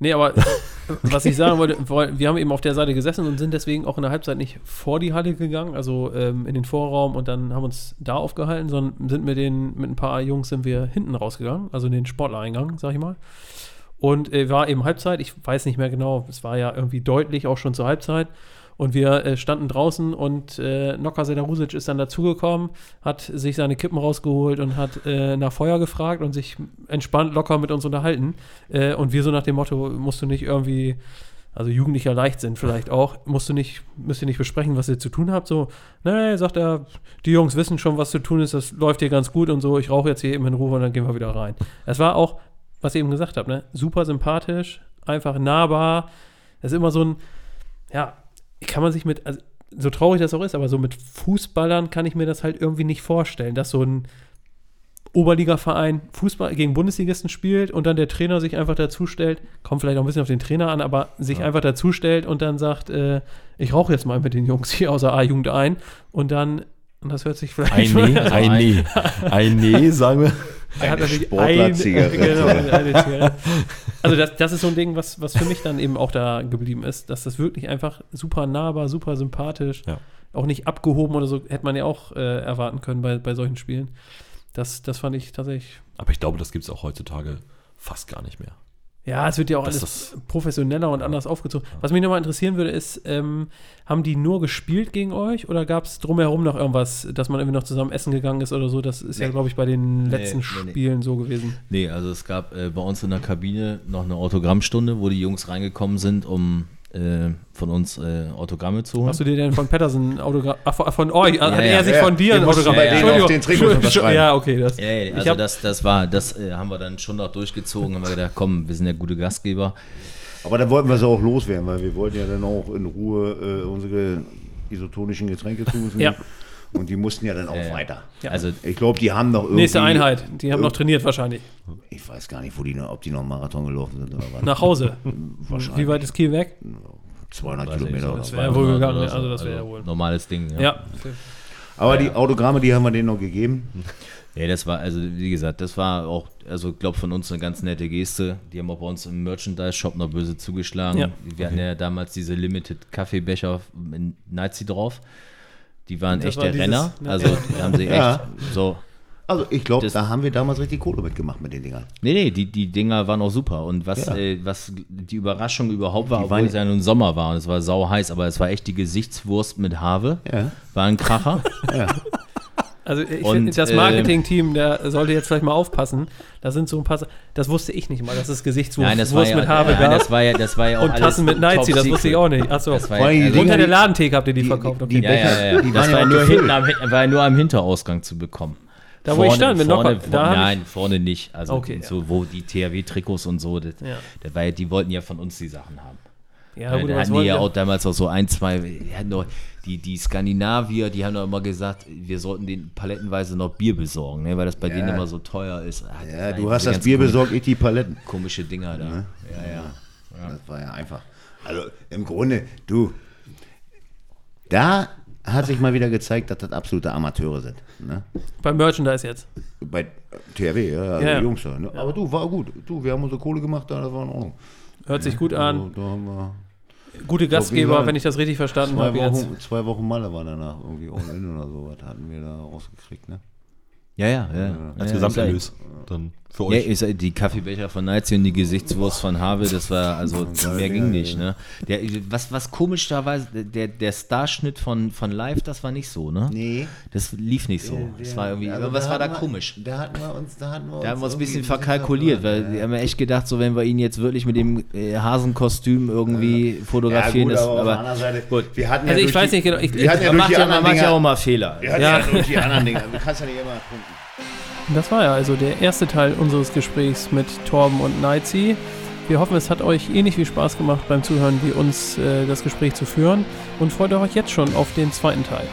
Nee, aber was ich sagen wollte, wir haben eben auf der Seite gesessen und sind deswegen auch in der Halbzeit nicht vor die Halle gegangen, also ähm, in den Vorraum und dann haben uns da aufgehalten, sondern sind mit den, mit ein paar Jungs sind wir hinten rausgegangen, also in den Sportlereingang, sag ich mal. Und äh, war eben Halbzeit, ich weiß nicht mehr genau, es war ja irgendwie deutlich auch schon zur Halbzeit. Und wir äh, standen draußen und äh, Noka Sedarusic ist dann dazugekommen, hat sich seine Kippen rausgeholt und hat äh, nach Feuer gefragt und sich entspannt locker mit uns unterhalten. Äh, und wir so nach dem Motto, musst du nicht irgendwie, also jugendlicher Leichtsinn vielleicht auch, musst du nicht, müsst ihr nicht besprechen, was ihr zu tun habt. So, nee, sagt er, die Jungs wissen schon, was zu tun ist, das läuft hier ganz gut und so, ich rauche jetzt hier eben in Ruhe und dann gehen wir wieder rein. Es war auch, was ich eben gesagt habe, ne? super sympathisch, einfach nahbar. Das ist immer so ein, ja, kann man sich mit, also, so traurig das auch ist, aber so mit Fußballern kann ich mir das halt irgendwie nicht vorstellen, dass so ein Oberligaverein Fußball gegen Bundesligisten spielt und dann der Trainer sich einfach dazustellt, kommt vielleicht auch ein bisschen auf den Trainer an, aber sich einfach dazustellt und dann sagt, äh, ich rauche jetzt mal mit den Jungs hier aus der A-Jugend ein und dann, und das hört sich vielleicht
Ein Nee, ein Nee. Ein Nee, sagen wir.
Er hat natürlich
Sportler-Zigarette.
ein- genau, eine Zigarette. Also das, das ist so ein Ding, was, was für mich dann eben auch da geblieben ist, dass das wirklich einfach super nahbar, super sympathisch,
Ja.
auch nicht abgehoben oder so, hätte man ja auch äh, erwarten können bei, bei solchen Spielen. Das, das fand ich tatsächlich,
Aber ich glaube, das gibt es auch heutzutage fast gar nicht mehr.
Ja, es wird ja auch
Das
alles professioneller und anders aufgezogen. Was mich nochmal interessieren würde, ist, ähm, haben die nur gespielt gegen euch oder gab es drumherum noch irgendwas, dass man irgendwie noch zusammen essen gegangen ist oder so? Das ist ja,
Nee.
glaube ich, bei den letzten
nee, nee.
Spielen so gewesen.
Nee, also es gab äh, bei uns in der Kabine noch eine Autogrammstunde, wo die Jungs reingekommen sind, um äh, von uns äh, Autogramme zu holen.
Hast du dir denn von Patterson Autogramm, ach, von, euch, hat
ja,
er sich
ja.
von dir ein Autogramm?
denen
Entschuldigung.
auf den unterschreiben.
Ja, okay, das.
Ja, ja,
Ich
also
hab-
das, das war, das äh, haben wir dann schon noch durchgezogen, haben wir gedacht, komm, wir sind ja gute Gastgeber.
Aber da wollten wir sie auch loswerden, weil wir wollten ja dann auch in Ruhe äh, unsere isotonischen Getränke zufügen.
Ja.
Und die mussten ja dann auch
Ja, ja.
weiter.
Ja.
Also
Ich glaube, die haben noch irgendwie.
Nächste Einheit. Die haben noch trainiert wahrscheinlich.
Ich weiß gar nicht, wo die noch, ob die noch Marathon gelaufen sind oder was.
Nach Hause.
Wahrscheinlich.
Wie weit ist Kiel weg?
200
weiß
Kilometer.
so,
oder
Das wäre wohl
200
gegangen,
oder
also das wäre ja wohl.
Normales Ding, ja.
Ja.
Aber die Autogramme, die haben wir denen noch gegeben.
Ja, das war, also wie gesagt, das war auch, also glaube von uns eine ganz nette Geste. Die haben auch bei uns im Merchandise-Shop noch böse zugeschlagen.
Ja.
Wir hatten ja damals diese Limited Kaffeebecher in Nazi drauf. Die waren echt
war
der
dieses-
Renner.
ja.
Also die haben sie echt
Ja.
so.
Also ich glaube, da haben wir damals richtig Kohle mitgemacht mit den Dingern.
Nee, nee, die, die Dinger waren auch super. Und was,
Ja.
äh, was die Überraschung überhaupt war,
Die
obwohl
waren-
es ja nun Sommer war und es war sau heiß, aber es war echt die Gesichtswurst mit Have.
Ja.
War ein Kracher.
Also ich
Und,
finde, das
ähm,
Marketing-Team, der sollte jetzt vielleicht mal aufpassen. Da sind so ein paar, das wusste ich nicht mal, dass es Gesichtswurst
Nein, das war
Wurst
ja,
mit Habe
nein,
gab.
das war ja, das war ja auch
und
alles
Tassen mit Nazi, das wusste ich auch nicht. Achso.
Das war ja,
die
also,
Unter der
die-
Ladentheke habt ihr die
die-
verkauft.
die-
okay.
die
ja, ja, ja.
Die
Das
waren
war
ja
nur, hinten am, war nur am Hinterausgang zu bekommen.
Da, wo ich stand, mit
vorne,
Nocker, da hab
Nein, vorne nicht. Also
Okay,
so, wo die THW-Trikots und so, das,
Ja.
das war ja, die wollten ja von uns die Sachen haben.
Ja,
Ja,
gut,
da
was
hatten die ja auch damals auch so ein, zwei, die, hatten doch, die, die Skandinavier, die haben doch immer gesagt, wir sollten den palettenweise noch Bier besorgen, ne, weil das bei
Ja.
denen immer so teuer ist. Das
Ja, du hast das Bier besorgt, ich die Paletten.
Komische Dinger da.
Ne?
Ja, ja.
Das war ja einfach. Also im Grunde, du, da hat sich mal wieder gezeigt, dass das absolute Amateure sind. Ne?
Beim Merchandise jetzt.
Bei THW, ja, also
Ja.
die Jungs da. Ne? Aber du, war gut. Du, wir haben unsere Kohle gemacht, da, das war in Ordnung.
Hört sich gut
Also,
an.
da haben wir
Gute Gastgeber,
gesagt,
wenn ich das richtig verstanden habe jetzt.
Wochen, zwei Wochen Malle war danach irgendwie all in oder so. Was hatten wir da rausgekriegt, ne?
Ja, ja, ja.
Als
ja,
Gesamterlös. Dann für
Ja,
euch.
ich sag, die Kaffeebecher von Nazi und die Gesichtswurst von Habe, das war, also mehr ging nicht, ne? Der, was, was komisch da war, der, der Starschnitt von, von Live, das war nicht so, ne?
Nee.
Das lief nicht so. Das war irgendwie,
Also
was war da
wir-
komisch?
Da hatten wir uns, da hatten wir
Da haben wir uns ein bisschen verkalkuliert, weil
ja.
wir haben ja echt gedacht, so wenn wir ihn jetzt wirklich mit dem äh, Hasenkostüm irgendwie fotografieren,
ja, gut,
das,
aber, auf der
aber
anderen Seite,
gut.
wir hatten
Also
ja
ich weiß nicht genau, ich-
wir hatten ja
man
durch
macht
die
ja, ja auch mal Fehler.
wir hatten
Ja.
ja durch die anderen Dinger, du kannst ja nicht immer punkten.
Das war ja also der erste Teil unseres Gesprächs mit Torben und Neizi. Wir hoffen, es hat euch ähnlich viel Spaß gemacht beim Zuhören wie uns äh, das Gespräch zu führen und freut euch jetzt schon auf den zweiten Teil.